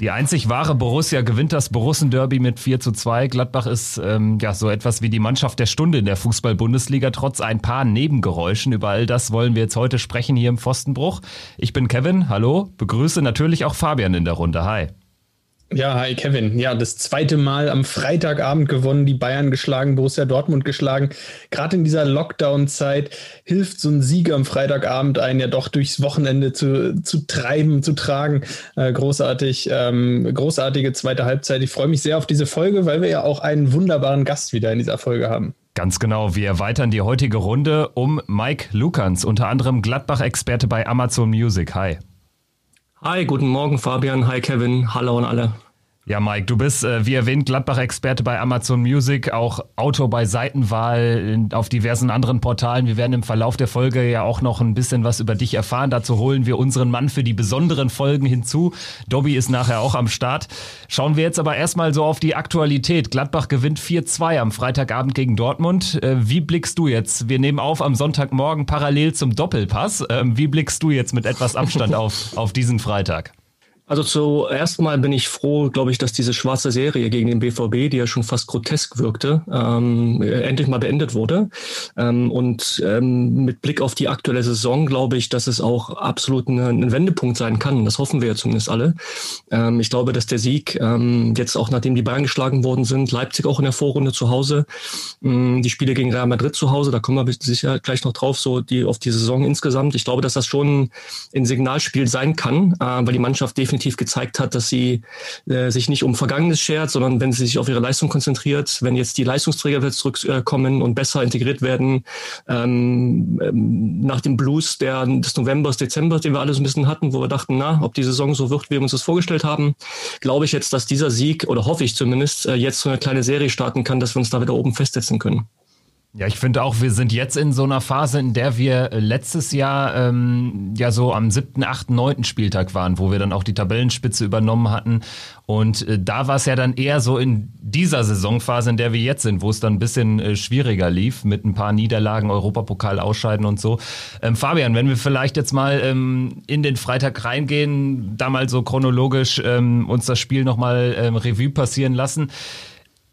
Die einzig wahre Borussia gewinnt das Borussen-Derby mit 4 zu 2. Gladbach ist ähm, ja so etwas wie die Mannschaft der Stunde in der Fußball-Bundesliga, trotz ein paar Nebengeräuschen. Über all das wollen wir jetzt heute sprechen hier im Pfostenbruch. Ich bin Kevin, hallo, begrüße natürlich auch Fabian in der Runde. Hi. Ja, hi Kevin. Ja, das zweite Mal am Freitagabend gewonnen, die Bayern geschlagen, Borussia Dortmund geschlagen. Gerade in dieser Lockdown-Zeit hilft so ein Sieg am Freitagabend einen ja doch durchs Wochenende zu, zu treiben, zu tragen. Äh, großartig, ähm, großartige zweite Halbzeit. Ich freue mich sehr auf diese Folge, weil wir ja auch einen wunderbaren Gast wieder in dieser Folge haben. Ganz genau. Wir erweitern die heutige Runde um Mike Lukans, unter anderem Gladbach-Experte bei Amazon Music. Hi. Hi, guten Morgen Fabian, hi Kevin, hallo an alle. Ja, Mike, du bist, äh, wie erwähnt, Gladbach-Experte bei Amazon Music, auch Autor bei Seitenwahl auf diversen anderen Portalen. Wir werden im Verlauf der Folge ja auch noch ein bisschen was über dich erfahren. Dazu holen wir unseren Mann für die besonderen Folgen hinzu. Dobby ist nachher auch am Start. Schauen wir jetzt aber erstmal so auf die Aktualität. Gladbach gewinnt 4-2 am Freitagabend gegen Dortmund. Äh, wie blickst du jetzt? Wir nehmen auf am Sonntagmorgen parallel zum Doppelpass. Ähm, wie blickst du jetzt mit etwas Abstand auf, auf diesen Freitag? Also zuerst mal bin ich froh, glaube ich, dass diese schwarze Serie gegen den BVB, die ja schon fast grotesk wirkte, ähm, endlich mal beendet wurde. Ähm, und ähm, mit Blick auf die aktuelle Saison glaube ich, dass es auch absolut ein, ein Wendepunkt sein kann. Das hoffen wir ja zumindest alle. Ähm, ich glaube, dass der Sieg ähm, jetzt auch nachdem die Bayern geschlagen worden sind, Leipzig auch in der Vorrunde zu Hause, ähm, die Spiele gegen Real Madrid zu Hause, da kommen wir sicher gleich noch drauf, so die auf die Saison insgesamt. Ich glaube, dass das schon ein Signalspiel sein kann, äh, weil die Mannschaft definitiv definitiv gezeigt hat, dass sie äh, sich nicht um Vergangenes schert, sondern wenn sie sich auf ihre Leistung konzentriert, wenn jetzt die Leistungsträger wieder zurückkommen und besser integriert werden, ähm, ähm, nach dem Blues der, des Novembers, Dezembers, den wir alle so ein bisschen hatten, wo wir dachten, na, ob die Saison so wird, wie wir uns das vorgestellt haben, glaube ich jetzt, dass dieser Sieg, oder hoffe ich zumindest, äh, jetzt so eine kleine Serie starten kann, dass wir uns da wieder oben festsetzen können. Ja, ich finde auch, wir sind jetzt in so einer Phase, in der wir letztes Jahr ähm, ja so am siebten, achten, neunten Spieltag waren, wo wir dann auch die Tabellenspitze übernommen hatten. Und äh, da war es ja dann eher so in dieser Saisonphase, in der wir jetzt sind, wo es dann ein bisschen äh, schwieriger lief mit ein paar Niederlagen, Europapokal ausscheiden und so. Ähm, Fabian, wenn wir vielleicht jetzt mal ähm, in den Freitag reingehen, da mal so chronologisch ähm, uns das Spiel nochmal ähm, Revue passieren lassen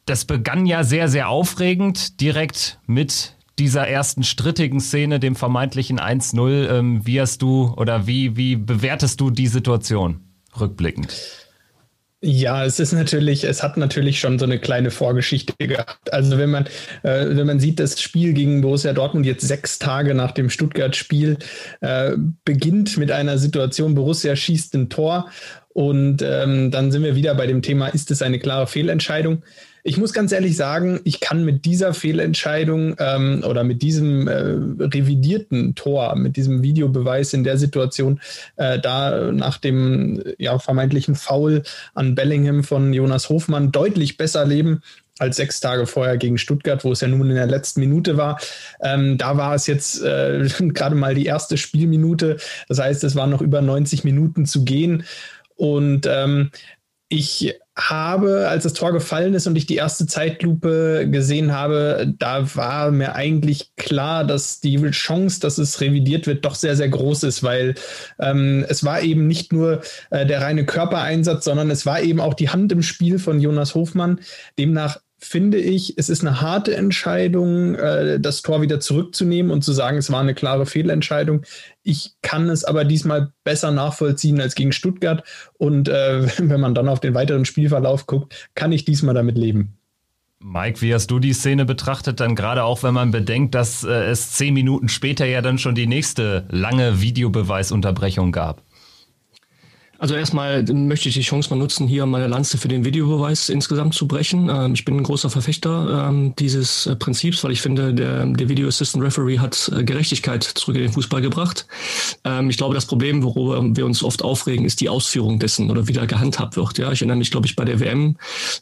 das begann ja sehr, sehr aufregend, direkt mit dieser ersten strittigen Szene, dem vermeintlichen 1-0. Ähm, wie hast du oder wie, wie bewertest du die Situation rückblickend? Ja, es ist natürlich, es hat natürlich schon so eine kleine Vorgeschichte gehabt. Also wenn man, äh, wenn man sieht, das Spiel gegen Borussia Dortmund jetzt sechs Tage nach dem Stuttgart-Spiel äh, beginnt mit einer Situation, Borussia schießt ein Tor und ähm, dann sind wir wieder bei dem Thema, ist es eine klare Fehlentscheidung? Ich muss ganz ehrlich sagen, ich kann mit dieser Fehlentscheidung ähm, oder mit diesem äh, revidierten Tor, mit diesem Videobeweis in der Situation, äh, da nach dem ja, vermeintlichen Foul an Bellingham von Jonas Hofmann deutlich besser leben als sechs Tage vorher gegen Stuttgart, wo es ja nun in der letzten Minute war. Ähm, da war es jetzt äh, gerade mal die erste Spielminute. Das heißt, es waren noch über 90 Minuten zu gehen. Und ähm, ich habe, als das Tor gefallen ist und ich die erste Zeitlupe gesehen habe, da war mir eigentlich klar, dass die Chance, dass es revidiert wird, doch sehr, sehr groß ist, weil ähm, es war eben nicht nur äh, der reine Körpereinsatz, sondern es war eben auch die Hand im Spiel von Jonas Hofmann. Demnach finde ich, es ist eine harte Entscheidung, äh, das Tor wieder zurückzunehmen und zu sagen, es war eine klare Fehlentscheidung. Ich kann es aber diesmal besser nachvollziehen als gegen Stuttgart. Und äh, wenn man dann auf den weiteren Spielverlauf guckt, kann ich diesmal damit leben. Mike, wie hast du die Szene betrachtet? Dann gerade auch, wenn man bedenkt, dass äh, es zehn Minuten später ja dann schon die nächste lange Videobeweisunterbrechung gab. Also erstmal möchte ich die Chance mal nutzen, hier meine Lanze für den Videobeweis insgesamt zu brechen. Ähm, ich bin ein großer Verfechter ähm, dieses äh, Prinzips, weil ich finde, der, der Video Assistant Referee hat äh, Gerechtigkeit zurück in den Fußball gebracht. Ähm, ich glaube, das Problem, worüber wir uns oft aufregen, ist die Ausführung dessen oder wie da gehandhabt wird. Ja, ich erinnere mich, glaube ich, bei der WM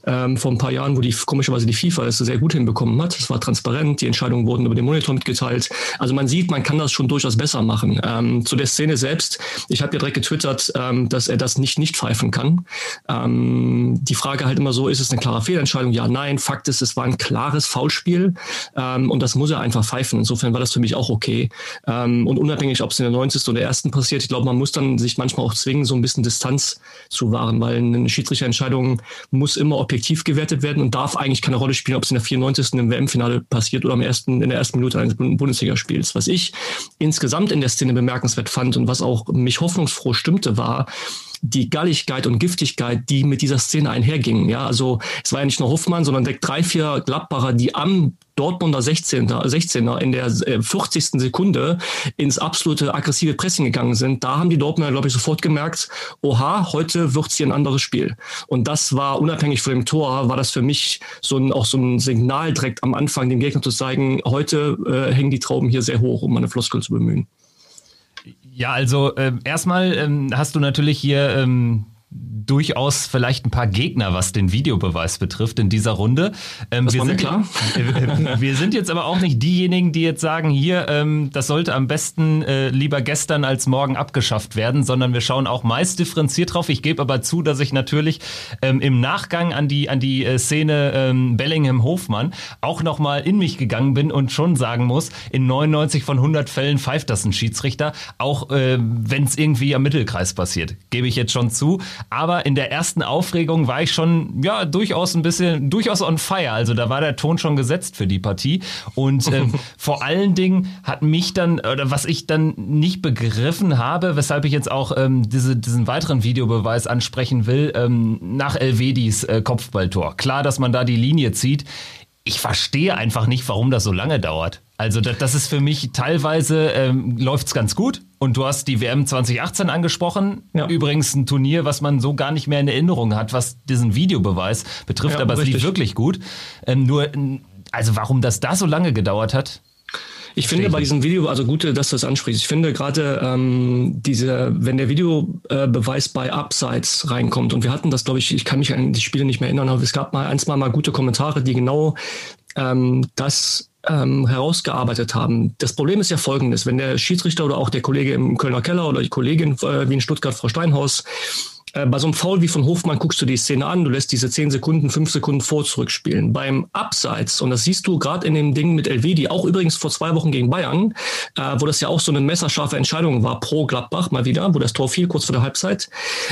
ähm, vor ein paar Jahren, wo die komischerweise die FIFA es sehr gut hinbekommen hat. Es war transparent, die Entscheidungen wurden über den Monitor mitgeteilt. Also man sieht, man kann das schon durchaus besser machen. Ähm, zu der Szene selbst, ich habe ja direkt getwittert, ähm, dass dass er das nicht nicht pfeifen kann. Ähm, die Frage halt immer so, ist es eine klare Fehlentscheidung? Ja, nein. Fakt ist, es war ein klares Foulspiel ähm, und das muss er einfach pfeifen. Insofern war das für mich auch okay. Ähm, und unabhängig, ob es in der 90. oder ersten passiert, ich glaube, man muss dann sich manchmal auch zwingen, so ein bisschen Distanz zu wahren, weil eine Schiedsrichterentscheidung muss immer objektiv gewertet werden und darf eigentlich keine Rolle spielen, ob es in der 94. im WM-Finale passiert oder am ersten, in der ersten Minute eines Bundesligaspiels. Was ich insgesamt in der Szene bemerkenswert fand und was auch mich hoffnungsfroh stimmte, war, die Galligkeit und Giftigkeit, die mit dieser Szene einhergingen. Ja, also es war ja nicht nur Hoffmann, sondern direkt drei, vier Gladbacher, die am Dortmunder 16er, 16er in der 40. Äh, Sekunde ins absolute aggressive Pressing gegangen sind. Da haben die Dortmunder, glaube ich, sofort gemerkt, oha, heute wird hier ein anderes Spiel. Und das war unabhängig von dem Tor, war das für mich so ein, auch so ein Signal direkt am Anfang, dem Gegner zu zeigen, heute äh, hängen die Trauben hier sehr hoch, um meine Floskel zu bemühen. Ja, also äh, erstmal ähm, hast du natürlich hier ähm, durchaus vielleicht ein paar Gegner, was den Videobeweis betrifft in dieser Runde. Ähm, das wir, sind, klar. wir sind jetzt aber auch nicht diejenigen, die jetzt sagen, hier, ähm, das sollte am besten äh, lieber gestern als morgen abgeschafft werden, sondern wir schauen auch meist differenziert drauf. Ich gebe aber zu, dass ich natürlich ähm, im Nachgang an die, an die äh, Szene ähm, Bellingham-Hofmann auch nochmal in mich gegangen bin und schon sagen muss, in 99 von 100 Fällen pfeift das ein Schiedsrichter, auch äh, wenn es irgendwie am Mittelkreis passiert. Gebe ich jetzt schon zu. Aber in der ersten Aufregung war ich schon, ja, durchaus ein bisschen, durchaus on fire. Also da war der Ton schon gesetzt für die Partie. Und ähm, vor allen Dingen hat mich dann, oder was ich dann nicht begriffen habe, weshalb ich jetzt auch ähm, diese, diesen weiteren Videobeweis ansprechen will, ähm, nach Elvedis äh, Kopfballtor. Klar, dass man da die Linie zieht. Ich verstehe einfach nicht, warum das so lange dauert. Also das, das ist für mich teilweise ähm, läuft's ganz gut. Und du hast die WM 2018 angesprochen. Ja. Übrigens ein Turnier, was man so gar nicht mehr in Erinnerung hat, was diesen Videobeweis betrifft. Ja, aber richtig. es lief wirklich gut. Ähm, nur, also warum das da so lange gedauert hat, ich finde bei diesem Video, also gut, dass du das ansprichst. Ich finde gerade ähm, diese, wenn der Videobeweis bei Upsides reinkommt und wir hatten das, glaube ich, ich kann mich an die Spiele nicht mehr erinnern, aber es gab mal eins mal mal gute Kommentare, die genau ähm, das ähm, herausgearbeitet haben. Das Problem ist ja folgendes, wenn der Schiedsrichter oder auch der Kollege im Kölner Keller oder die Kollegin äh, wie in Stuttgart, Frau Steinhaus, äh, bei so einem Foul wie von Hofmann guckst du die Szene an, du lässt diese 10 Sekunden, 5 Sekunden vor zurückspielen. Beim Abseits, und das siehst du gerade in dem Ding mit Elvedi, auch übrigens vor zwei Wochen gegen Bayern, äh, wo das ja auch so eine messerscharfe Entscheidung war pro Gladbach mal wieder, wo das Tor fiel kurz vor der Halbzeit.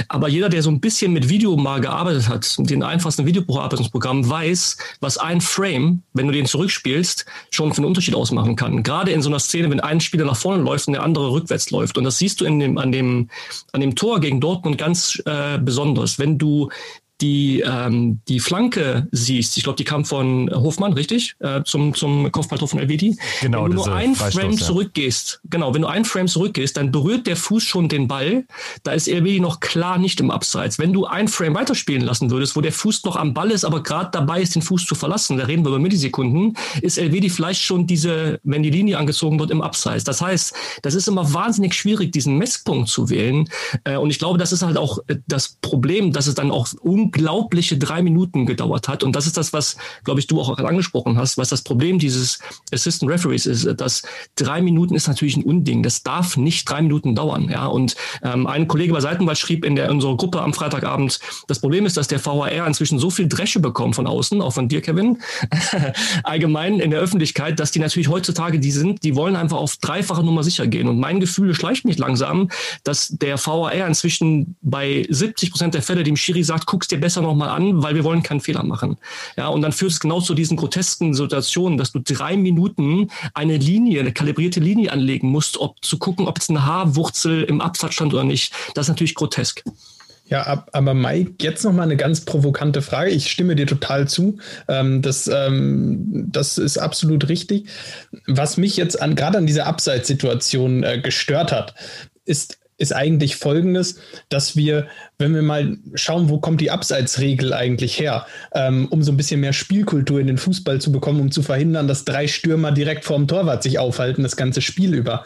Aber jeder, der so ein bisschen mit Video mal gearbeitet hat, den einfachsten Videobearbeitungsprogramm, weiß, was ein Frame, wenn du den zurückspielst, schon für einen Unterschied ausmachen kann. Gerade in so einer Szene, wenn ein Spieler nach vorne läuft und der andere rückwärts läuft. Und das siehst du in dem, an, dem, an dem Tor gegen Dortmund ganz äh, äh, Besonderes. Wenn du die, ähm, die Flanke siehst, ich glaube, die kam von Hofmann, richtig? Äh, zum, zum Kopfballtor von Elvedi. Genau, wenn du nur ein Frame zurückgehst, genau, wenn du ein Frame zurückgehst, dann berührt der Fuß schon den Ball. Da ist Elvedi noch klar nicht im Abseits. Wenn du ein Frame weiterspielen lassen würdest, wo der Fuß noch am Ball ist, aber gerade dabei ist, den Fuß zu verlassen, da reden wir über Millisekunden, ist Elvedi vielleicht schon diese, wenn die Linie angezogen wird, im Abseits. Das heißt, das ist immer wahnsinnig schwierig, diesen Messpunkt zu wählen. Äh, und ich glaube, das ist halt auch äh, das Problem, dass es dann auch um unglaubliche drei Minuten gedauert hat. Und das ist das, was, glaube ich, du auch angesprochen hast, was das Problem dieses Assistant Referees ist, dass drei Minuten ist natürlich ein Unding. Das darf nicht drei Minuten dauern. Ja, und ähm, ein Kollege bei Seitenwald schrieb in der in unserer Gruppe am Freitagabend, das Problem ist, dass der VHR inzwischen so viel Dresche bekommt von außen, auch von dir, Kevin, allgemein in der Öffentlichkeit, dass die natürlich heutzutage die sind, die wollen einfach auf dreifache Nummer sicher gehen. Und mein Gefühl schleicht mich langsam, dass der VHR inzwischen bei 70 Prozent der Fälle dem Schiri sagt, guckst dir besser nochmal an, weil wir wollen keinen Fehler machen. Ja, und dann führt es genau zu diesen grotesken Situationen, dass du drei Minuten eine Linie, eine kalibrierte Linie anlegen musst, ob zu gucken, ob jetzt eine Haarwurzel im Absatz stand oder nicht. Das ist natürlich grotesk. Ja, aber Mike, jetzt noch mal eine ganz provokante Frage. Ich stimme dir total zu. Ähm, das, ähm, das ist absolut richtig. Was mich jetzt an, gerade an dieser Abseitssituation äh, gestört hat, ist ist eigentlich folgendes, dass wir, wenn wir mal schauen, wo kommt die Abseitsregel eigentlich her, ähm, um so ein bisschen mehr Spielkultur in den Fußball zu bekommen, um zu verhindern, dass drei Stürmer direkt vorm Torwart sich aufhalten, das ganze Spiel über.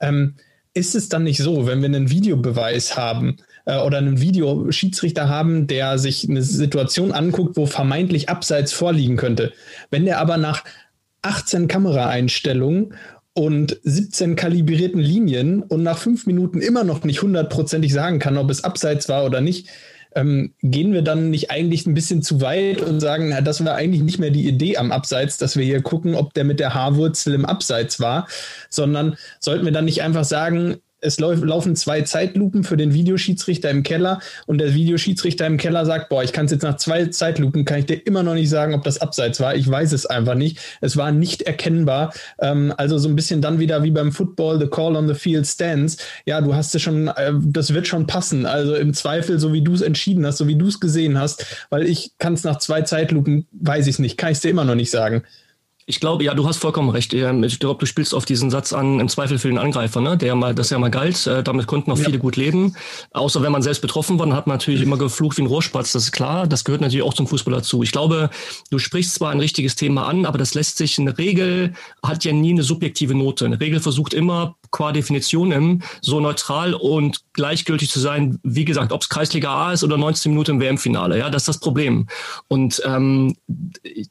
Ähm, ist es dann nicht so, wenn wir einen Videobeweis haben äh, oder einen Videoschiedsrichter haben, der sich eine Situation anguckt, wo vermeintlich Abseits vorliegen könnte, wenn der aber nach 18 Kameraeinstellungen und 17 kalibrierten Linien und nach fünf Minuten immer noch nicht hundertprozentig sagen kann, ob es abseits war oder nicht, ähm, gehen wir dann nicht eigentlich ein bisschen zu weit und sagen, na, das war eigentlich nicht mehr die Idee am Abseits, dass wir hier gucken, ob der mit der Haarwurzel im Abseits war, sondern sollten wir dann nicht einfach sagen, es laufen zwei Zeitlupen für den Videoschiedsrichter im Keller und der Videoschiedsrichter im Keller sagt, boah, ich kann es jetzt nach zwei Zeitlupen, kann ich dir immer noch nicht sagen, ob das abseits war. Ich weiß es einfach nicht. Es war nicht erkennbar. Ähm, also so ein bisschen dann wieder wie beim Football, the call on the field stands. Ja, du hast es schon, äh, das wird schon passen. Also im Zweifel, so wie du es entschieden hast, so wie du es gesehen hast, weil ich kann es nach zwei Zeitlupen, weiß ich es nicht, kann ich es dir immer noch nicht sagen. Ich glaube, ja, du hast vollkommen recht. Ich glaube, du spielst auf diesen Satz an, im Zweifel für den Angreifer, ne? der mal, das ja mal galt. Äh, damit konnten auch ja. viele gut leben. Außer wenn man selbst betroffen war, dann hat man natürlich immer geflucht wie ein Rohrspatz. Das ist klar. Das gehört natürlich auch zum Fußball dazu. Ich glaube, du sprichst zwar ein richtiges Thema an, aber das lässt sich, eine Regel hat ja nie eine subjektive Note. Eine Regel versucht immer qua Definition so neutral und gleichgültig zu sein, wie gesagt, ob es Kreisliga A ist oder 19 Minuten im WM-Finale. Ja, das ist das Problem. Und ähm,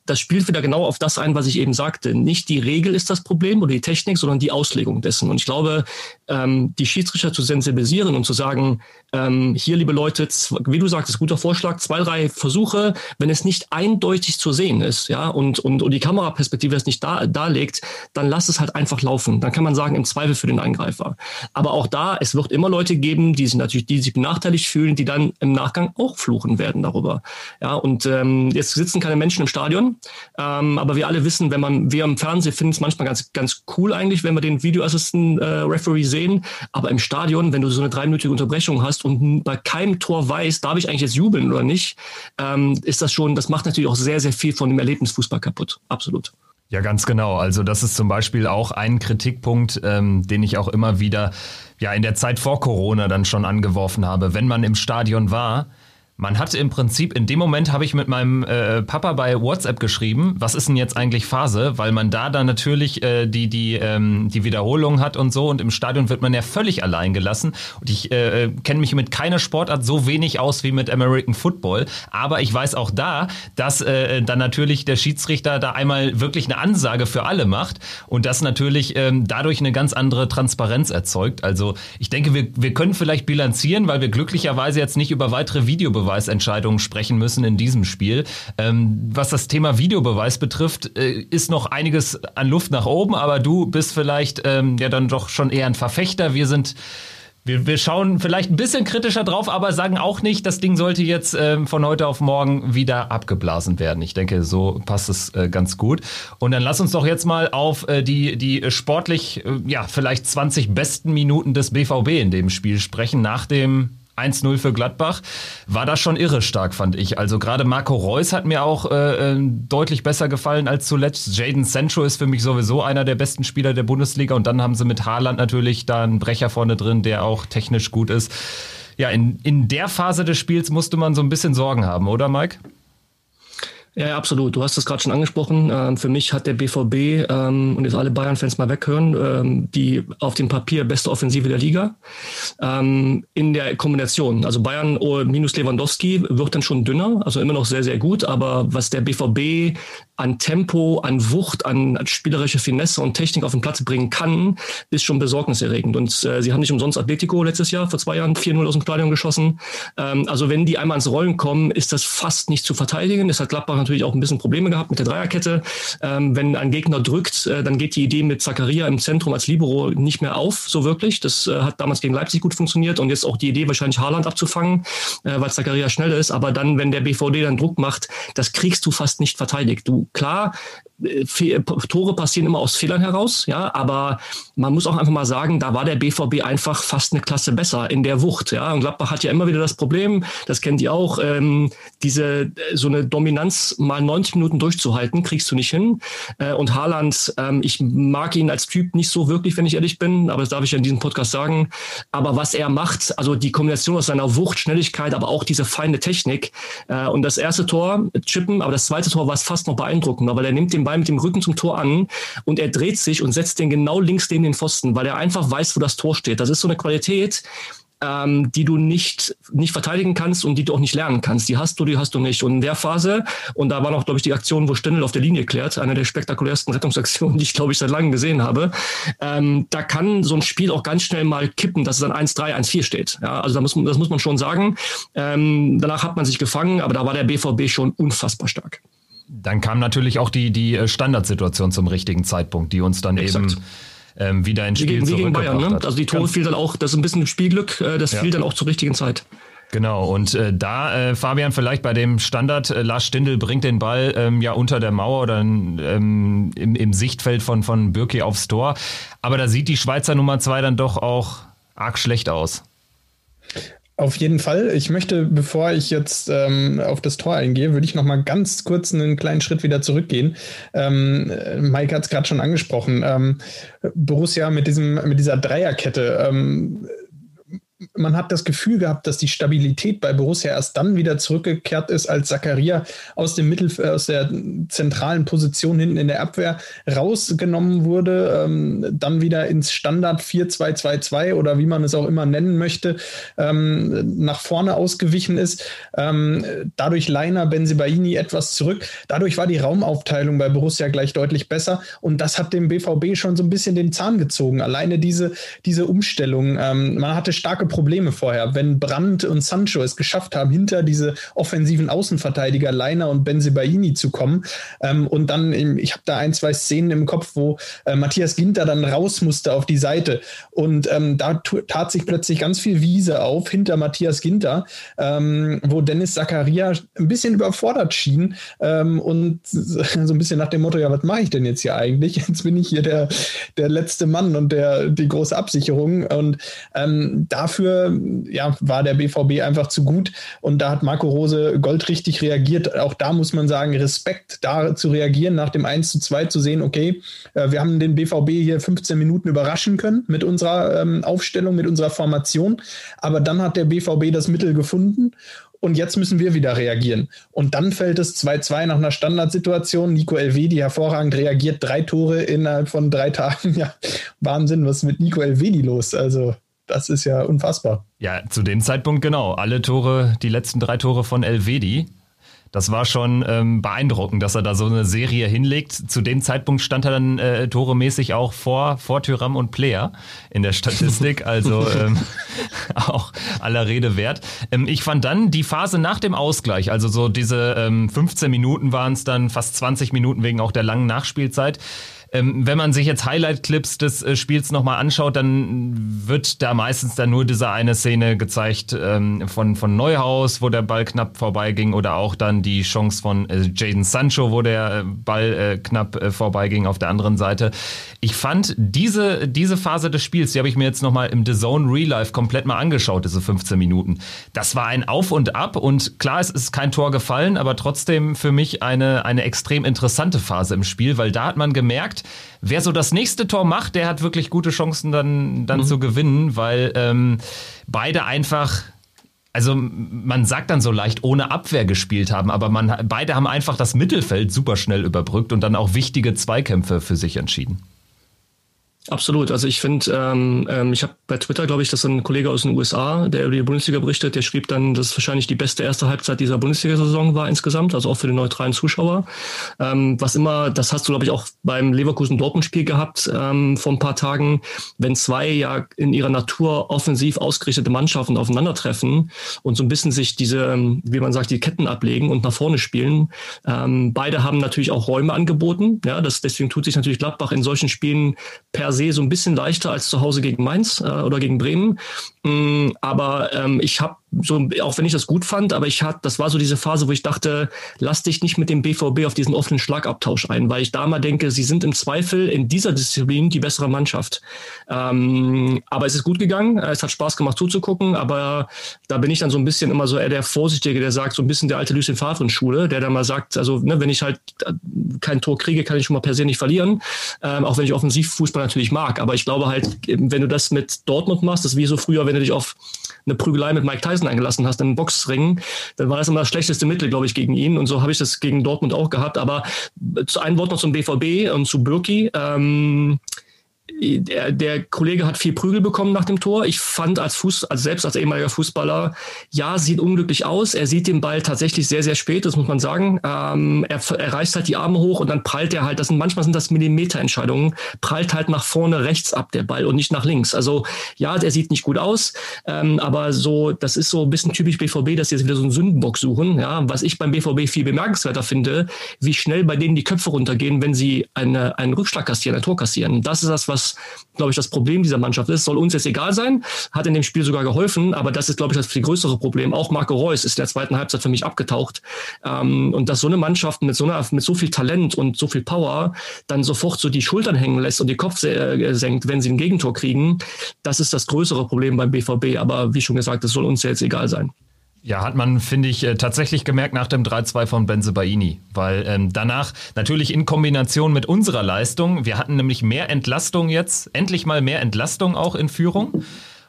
das spielt wieder genau auf das ein, was ich eben sagte. Nicht die Regel ist das Problem oder die Technik, sondern die Auslegung dessen. Und ich glaube, ähm, die Schiedsrichter zu sensibilisieren und zu sagen, ähm, hier, liebe Leute, wie du sagst, ist guter Vorschlag, zwei, drei Versuche, wenn es nicht eindeutig zu sehen ist, ja, und, und, und die Kameraperspektive es nicht da, darlegt, dann lass es halt einfach laufen. Dann kann man sagen, im Zweifel für den Angreifer. Aber auch da, es wird immer Leute geben, die sich natürlich, die sich benachteiligt fühlen, die dann im Nachgang auch fluchen werden darüber. Ja, und ähm, jetzt sitzen keine Menschen im Stadion, ähm, aber wir alle wissen, wenn man, wir im Fernsehen finden es manchmal ganz, ganz cool eigentlich, wenn wir den Videoassistent äh, Referee sehen, aber im Stadion, wenn du so eine dreiminütige Unterbrechung hast und bei keinem Tor weiß, darf ich eigentlich jetzt jubeln oder nicht, ähm, ist das schon, das macht natürlich auch sehr, sehr viel von dem Erlebnisfußball kaputt. Absolut. Ja, ganz genau. Also das ist zum Beispiel auch ein Kritikpunkt, ähm, den ich auch immer wieder ja in der Zeit vor Corona dann schon angeworfen habe. Wenn man im Stadion war, man hatte im Prinzip, in dem Moment habe ich mit meinem äh, Papa bei WhatsApp geschrieben, was ist denn jetzt eigentlich Phase, weil man da dann natürlich äh, die, die, ähm, die Wiederholung hat und so und im Stadion wird man ja völlig allein gelassen. Und ich äh, kenne mich mit keiner Sportart so wenig aus wie mit American Football, aber ich weiß auch da, dass äh, dann natürlich der Schiedsrichter da einmal wirklich eine Ansage für alle macht und das natürlich ähm, dadurch eine ganz andere Transparenz erzeugt. Also ich denke, wir, wir können vielleicht bilanzieren, weil wir glücklicherweise jetzt nicht über weitere Videobeweise Videobeweisentscheidungen sprechen müssen in diesem Spiel. Ähm, was das Thema Videobeweis betrifft, äh, ist noch einiges an Luft nach oben, aber du bist vielleicht ähm, ja dann doch schon eher ein Verfechter. Wir sind wir, wir schauen vielleicht ein bisschen kritischer drauf, aber sagen auch nicht, das Ding sollte jetzt ähm, von heute auf morgen wieder abgeblasen werden. Ich denke, so passt es äh, ganz gut. Und dann lass uns doch jetzt mal auf äh, die, die sportlich, äh, ja, vielleicht 20 besten Minuten des BVB in dem Spiel sprechen, nach dem 1-0 für Gladbach, war das schon irre stark, fand ich. Also gerade Marco Reus hat mir auch äh, äh, deutlich besser gefallen als zuletzt. Jaden Sancho ist für mich sowieso einer der besten Spieler der Bundesliga und dann haben sie mit Haaland natürlich da einen Brecher vorne drin, der auch technisch gut ist. Ja, in, in der Phase des Spiels musste man so ein bisschen Sorgen haben, oder Mike? Ja, absolut. Du hast es gerade schon angesprochen. Ähm, für mich hat der BVB, ähm, und jetzt alle Bayern-Fans mal weghören, ähm, die auf dem Papier beste Offensive der Liga. Ähm, in der Kombination, also Bayern minus Lewandowski wird dann schon dünner, also immer noch sehr, sehr gut. Aber was der BVB an Tempo, an Wucht, an, an spielerische Finesse und Technik auf den Platz bringen kann, ist schon besorgniserregend. Und äh, sie haben nicht umsonst Atletico letztes Jahr vor zwei Jahren 4-0 aus dem Stadion geschossen. Ähm, also wenn die einmal ins Rollen kommen, ist das fast nicht zu verteidigen. Das hat Gladbach natürlich auch ein bisschen Probleme gehabt mit der Dreierkette. Ähm, wenn ein Gegner drückt, äh, dann geht die Idee mit Zakaria im Zentrum als Libero nicht mehr auf, so wirklich. Das äh, hat damals gegen Leipzig gut funktioniert und jetzt auch die Idee, wahrscheinlich Haaland abzufangen, äh, weil Zakaria schneller ist. Aber dann, wenn der BVD dann Druck macht, das kriegst du fast nicht verteidigt. Du klar, Tore passieren immer aus Fehlern heraus, ja, aber man muss auch einfach mal sagen, da war der BVB einfach fast eine Klasse besser in der Wucht, ja. Und Gladbach hat ja immer wieder das Problem, das kennt ihr auch, ähm, diese so eine Dominanz mal 90 Minuten durchzuhalten, kriegst du nicht hin. Äh, und Haaland, ähm, ich mag ihn als Typ nicht so wirklich, wenn ich ehrlich bin, aber das darf ich ja in diesem Podcast sagen. Aber was er macht, also die Kombination aus seiner Wucht, Schnelligkeit, aber auch diese feine Technik äh, und das erste Tor, Chippen, aber das zweite Tor war es fast noch beeindruckender, weil er nimmt den Ball mit dem Rücken zum Tor an und er dreht sich und setzt den genau links neben den Pfosten, weil er einfach weiß, wo das Tor steht. Das ist so eine Qualität, ähm, die du nicht, nicht verteidigen kannst und die du auch nicht lernen kannst. Die hast du, die hast du nicht. Und in der Phase, und da war noch, glaube ich, die Aktion, wo Stendel auf der Linie klärt, eine der spektakulärsten Rettungsaktionen, die ich, glaube ich, seit langem gesehen habe, ähm, da kann so ein Spiel auch ganz schnell mal kippen, dass es dann 1-3, 1-4 steht. Ja, also da muss man, das muss man schon sagen. Ähm, danach hat man sich gefangen, aber da war der BVB schon unfassbar stark. Dann kam natürlich auch die, die äh, Standardsituation zum richtigen Zeitpunkt, die uns dann Exakt. eben ähm, wieder ins Spiel wie, wie gegen Bayern, ne? Also die Tore fiel dann auch, das ist ein bisschen Spielglück, äh, das ja. fiel dann auch zur richtigen Zeit. Genau, und äh, da, äh, Fabian, vielleicht bei dem Standard, äh, Lars Stindl bringt den Ball ähm, ja unter der Mauer oder ähm, im, im Sichtfeld von, von Birki aufs Tor. Aber da sieht die Schweizer Nummer zwei dann doch auch arg schlecht aus. Auf jeden Fall. Ich möchte, bevor ich jetzt ähm, auf das Tor eingehe, würde ich noch mal ganz kurz einen kleinen Schritt wieder zurückgehen. Ähm, Mike hat es gerade schon angesprochen. Ähm, Borussia mit diesem mit dieser Dreierkette. Ähm, man hat das Gefühl gehabt, dass die Stabilität bei Borussia erst dann wieder zurückgekehrt ist, als Zakaria aus dem Mittel, äh, aus der zentralen Position hinten in der Abwehr rausgenommen wurde, ähm, dann wieder ins Standard 4-2-2-2 oder wie man es auch immer nennen möchte, ähm, nach vorne ausgewichen ist. Ähm, dadurch Leiner Benzibaini etwas zurück. Dadurch war die Raumaufteilung bei Borussia gleich deutlich besser und das hat dem BVB schon so ein bisschen den Zahn gezogen. Alleine diese, diese Umstellung. Ähm, man hatte starke Probleme vorher. Wenn Brandt und Sancho es geschafft haben, hinter diese offensiven Außenverteidiger Leiner und Benzebaini zu kommen ähm, und dann, im, ich habe da ein, zwei Szenen im Kopf, wo äh, Matthias Ginter dann raus musste auf die Seite und ähm, da tat sich plötzlich ganz viel Wiese auf hinter Matthias Ginter, ähm, wo Dennis Zakaria ein bisschen überfordert schien ähm, und so ein bisschen nach dem Motto, ja, was mache ich denn jetzt hier eigentlich? Jetzt bin ich hier der, der letzte Mann und der, die große Absicherung und ähm, dafür dafür ja, war der BVB einfach zu gut und da hat Marco Rose goldrichtig reagiert. Auch da muss man sagen, Respekt, da zu reagieren, nach dem 1 zu 2 zu sehen, okay, äh, wir haben den BVB hier 15 Minuten überraschen können mit unserer ähm, Aufstellung, mit unserer Formation, aber dann hat der BVB das Mittel gefunden und jetzt müssen wir wieder reagieren. Und dann fällt es 2-2 nach einer Standardsituation. Nico Elvedi hervorragend reagiert, drei Tore innerhalb von drei Tagen. Ja, Wahnsinn, was ist mit Nico Elvedi los? Also das ist ja unfassbar. Ja, zu dem Zeitpunkt genau. Alle Tore, die letzten drei Tore von Elvedi. Das war schon ähm, beeindruckend, dass er da so eine Serie hinlegt. Zu dem Zeitpunkt stand er dann äh, toremäßig auch vor, vor Tyram und Player in der Statistik. Also ähm, auch aller Rede wert. Ähm, ich fand dann die Phase nach dem Ausgleich, also so diese ähm, 15 Minuten waren es dann, fast 20 Minuten wegen auch der langen Nachspielzeit. Ähm, wenn man sich jetzt Highlight-Clips des äh, Spiels nochmal anschaut, dann wird da meistens dann nur diese eine Szene gezeigt ähm, von, von Neuhaus, wo der Ball knapp vorbeiging oder auch dann die Chance von äh, Jaden Sancho, wo der äh, Ball äh, knapp äh, vorbeiging auf der anderen Seite. Ich fand diese, diese Phase des Spiels, die habe ich mir jetzt nochmal im The Zone Real Life komplett mal angeschaut, diese 15 Minuten. Das war ein Auf und Ab und klar, es ist kein Tor gefallen, aber trotzdem für mich eine, eine extrem interessante Phase im Spiel, weil da hat man gemerkt, wer so das nächste Tor macht, der hat wirklich gute Chancen dann, dann mhm. zu gewinnen, weil ähm, beide einfach also man sagt dann so leicht ohne Abwehr gespielt haben, aber man beide haben einfach das Mittelfeld super schnell überbrückt und dann auch wichtige Zweikämpfe für sich entschieden. Absolut. Also ich finde, ähm, ähm, ich habe bei Twitter, glaube ich, dass ein Kollege aus den USA, der über die Bundesliga berichtet, der schrieb dann, dass es wahrscheinlich die beste erste Halbzeit dieser Bundesliga-Saison war insgesamt, also auch für den neutralen Zuschauer. Ähm, was immer, das hast du, glaube ich, auch beim Leverkusen-Dortmund-Spiel gehabt ähm, vor ein paar Tagen, wenn zwei ja in ihrer Natur offensiv ausgerichtete Mannschaften aufeinandertreffen und so ein bisschen sich diese, ähm, wie man sagt, die Ketten ablegen und nach vorne spielen. Ähm, beide haben natürlich auch Räume angeboten. Ja, das, deswegen tut sich natürlich Gladbach in solchen Spielen per se so ein bisschen leichter als zu Hause gegen Mainz äh, oder gegen Bremen. Mm, aber ähm, ich habe so, auch wenn ich das gut fand, aber ich hatte, das war so diese Phase, wo ich dachte, lass dich nicht mit dem BVB auf diesen offenen Schlagabtausch ein, weil ich da mal denke, sie sind im Zweifel in dieser Disziplin die bessere Mannschaft. Ähm, aber es ist gut gegangen, es hat Spaß gemacht zuzugucken, aber da bin ich dann so ein bisschen immer so eher der Vorsichtige, der sagt, so ein bisschen der alte Lucien Favre Schule, der dann mal sagt, also ne, wenn ich halt kein Tor kriege, kann ich schon mal per se nicht verlieren, ähm, auch wenn ich Offensivfußball natürlich mag, aber ich glaube halt, wenn du das mit Dortmund machst, das ist wie so früher, wenn du dich auf eine Prügelei mit Mike Tyson eingelassen hast im Boxring, dann war das immer das schlechteste Mittel, glaube ich, gegen ihn. Und so habe ich das gegen Dortmund auch gehabt. Aber zu ein Wort noch zum BVB und zu Birki. Ähm, der, der Kollege hat viel Prügel bekommen nach dem Tor. Ich fand als Fuß, als selbst als ehemaliger Fußballer, ja, sieht unglücklich aus. Er sieht den Ball tatsächlich sehr, sehr spät, das muss man sagen. Ähm, er, er reißt halt die Arme hoch und dann prallt er halt, das sind manchmal sind das Millimeterentscheidungen, prallt halt nach vorne rechts ab der Ball und nicht nach links. Also ja, der sieht nicht gut aus, ähm, aber so, das ist so ein bisschen typisch BVB, dass sie jetzt wieder so einen Sündenbock suchen. Ja, was ich beim BVB viel bemerkenswerter finde, wie schnell bei denen die Köpfe runtergehen, wenn sie eine, einen Rückschlag kassieren, ein Tor kassieren. Das ist das, was was, glaube ich, das Problem dieser Mannschaft ist. Soll uns jetzt egal sein, hat in dem Spiel sogar geholfen, aber das ist, glaube ich, das viel größere Problem. Auch Marco Reus ist in der zweiten Halbzeit für mich abgetaucht. Ähm, und dass so eine Mannschaft mit so, einer, mit so viel Talent und so viel Power dann sofort so die Schultern hängen lässt und die Kopf äh, senkt, wenn sie ein Gegentor kriegen, das ist das größere Problem beim BVB. Aber wie schon gesagt, das soll uns jetzt egal sein. Ja, hat man, finde ich, äh, tatsächlich gemerkt nach dem 3-2 von Benze Baini. Weil ähm, danach natürlich in Kombination mit unserer Leistung, wir hatten nämlich mehr Entlastung jetzt, endlich mal mehr Entlastung auch in Führung.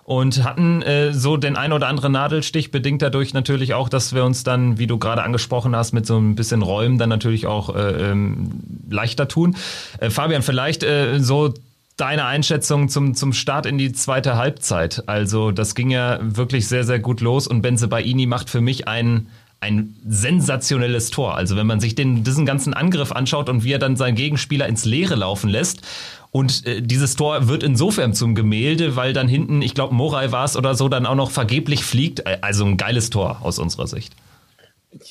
Und hatten äh, so den ein oder anderen Nadelstich, bedingt dadurch natürlich auch, dass wir uns dann, wie du gerade angesprochen hast, mit so ein bisschen Räumen dann natürlich auch äh, ähm, leichter tun. Äh, Fabian, vielleicht äh, so deine Einschätzung zum, zum Start in die zweite Halbzeit. Also das ging ja wirklich sehr, sehr gut los und Benze Baini macht für mich ein, ein sensationelles Tor. Also wenn man sich den, diesen ganzen Angriff anschaut und wie er dann seinen Gegenspieler ins Leere laufen lässt. Und äh, dieses Tor wird insofern zum Gemälde, weil dann hinten, ich glaube, Moray war es oder so, dann auch noch vergeblich fliegt. Also ein geiles Tor aus unserer Sicht.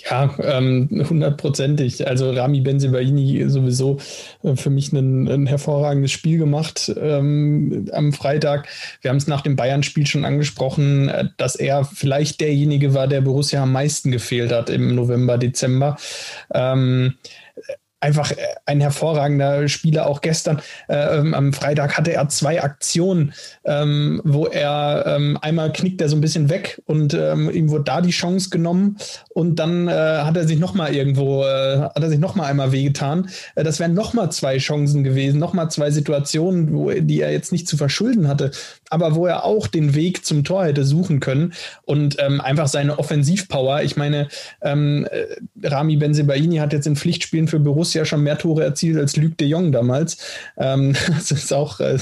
Ja, ähm, hundertprozentig. also Rami Benzebaini sowieso äh, für mich ein, ein, hervorragendes Spiel gemacht ähm, am Freitag. Wir haben es nach dem Bayern-Spiel schon angesprochen, äh, dass er vielleicht derjenige war, der Borussia am meisten gefehlt hat im November, Dezember. Ähm, einfach äh, ein hervorragender Spieler. Auch gestern äh, ähm, am Freitag hatte er zwei Aktionen, ähm, wo er ähm, einmal knickt er so ein bisschen weg und ähm, ihm wurde da die Chance genommen und dann äh, hat er sich noch mal irgendwo äh, hat er sich noch mal einmal wehgetan. Äh, das wären noch mal zwei Chancen gewesen, noch mal zwei Situationen, wo, die er jetzt nicht zu verschulden hatte, aber wo er auch den Weg zum Tor hätte suchen können und ähm, einfach seine Offensivpower. Ich meine, ähm, äh, Rami Benzebaini hat jetzt in Pflichtspielen für Borussia ja schon mehr Tore erzielt als Luc de Jong damals. Ähm, das ist auch, äh,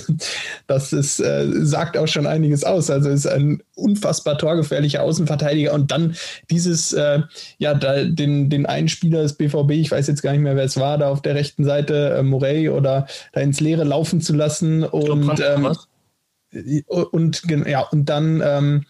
das ist, äh, sagt auch schon einiges aus. Also ist ein unfassbar torgefährlicher Außenverteidiger und dann dieses, äh, ja, da, den, den einen Spieler des BVB, ich weiß jetzt gar nicht mehr, wer es war, da auf der rechten Seite, äh, Morey oder da ins Leere laufen zu lassen und, ähm, und ja, und dann ähm,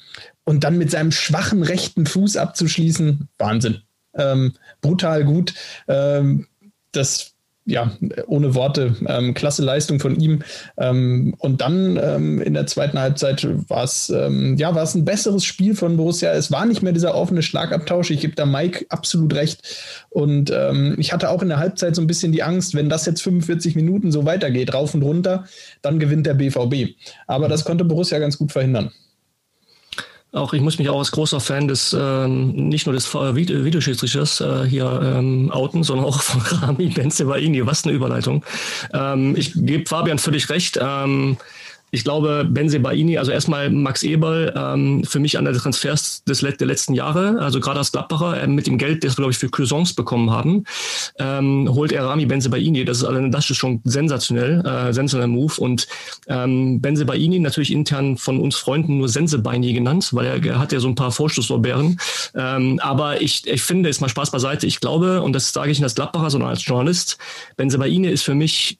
und dann mit seinem schwachen rechten Fuß abzuschließen, Wahnsinn. Ähm, brutal gut. Ähm, das ja, ohne Worte, ähm, klasse Leistung von ihm. Ähm, und dann ähm, in der zweiten Halbzeit war es ähm, ja, war es ein besseres Spiel von Borussia. Es war nicht mehr dieser offene Schlagabtausch. Ich gebe da Mike absolut recht. Und ähm, ich hatte auch in der Halbzeit so ein bisschen die Angst, wenn das jetzt 45 Minuten so weitergeht, rauf und runter, dann gewinnt der BVB. Aber das konnte Borussia ganz gut verhindern. Auch ich muss mich auch als großer Fan des ähm, nicht nur des äh, Videoschiedsrichters äh, hier ähm, outen, sondern auch von Rami Benzebaini. Was eine Überleitung. Ähm, ich gebe Fabian völlig recht. Ähm, ich glaube, Benze Baini, also erstmal Max Eberl, ähm, für mich einer der Transfers des, der letzten Jahre, also gerade als Gladbacher, äh, mit dem Geld, das wir, glaube ich, für Cuisance bekommen haben, ähm, holt er Rami Benze Baini. Das ist, das ist schon sensationell, äh, sensationeller Move. Und ähm, Benze Baini, natürlich intern von uns Freunden nur Sense Baini genannt, weil er, er hat ja so ein paar Vorschusslorbeeren. Ähm, aber ich, ich finde, ist mal Spaß beiseite. Ich glaube, und das sage ich nicht als Gladbacher, sondern als Journalist, Benze Baini ist für mich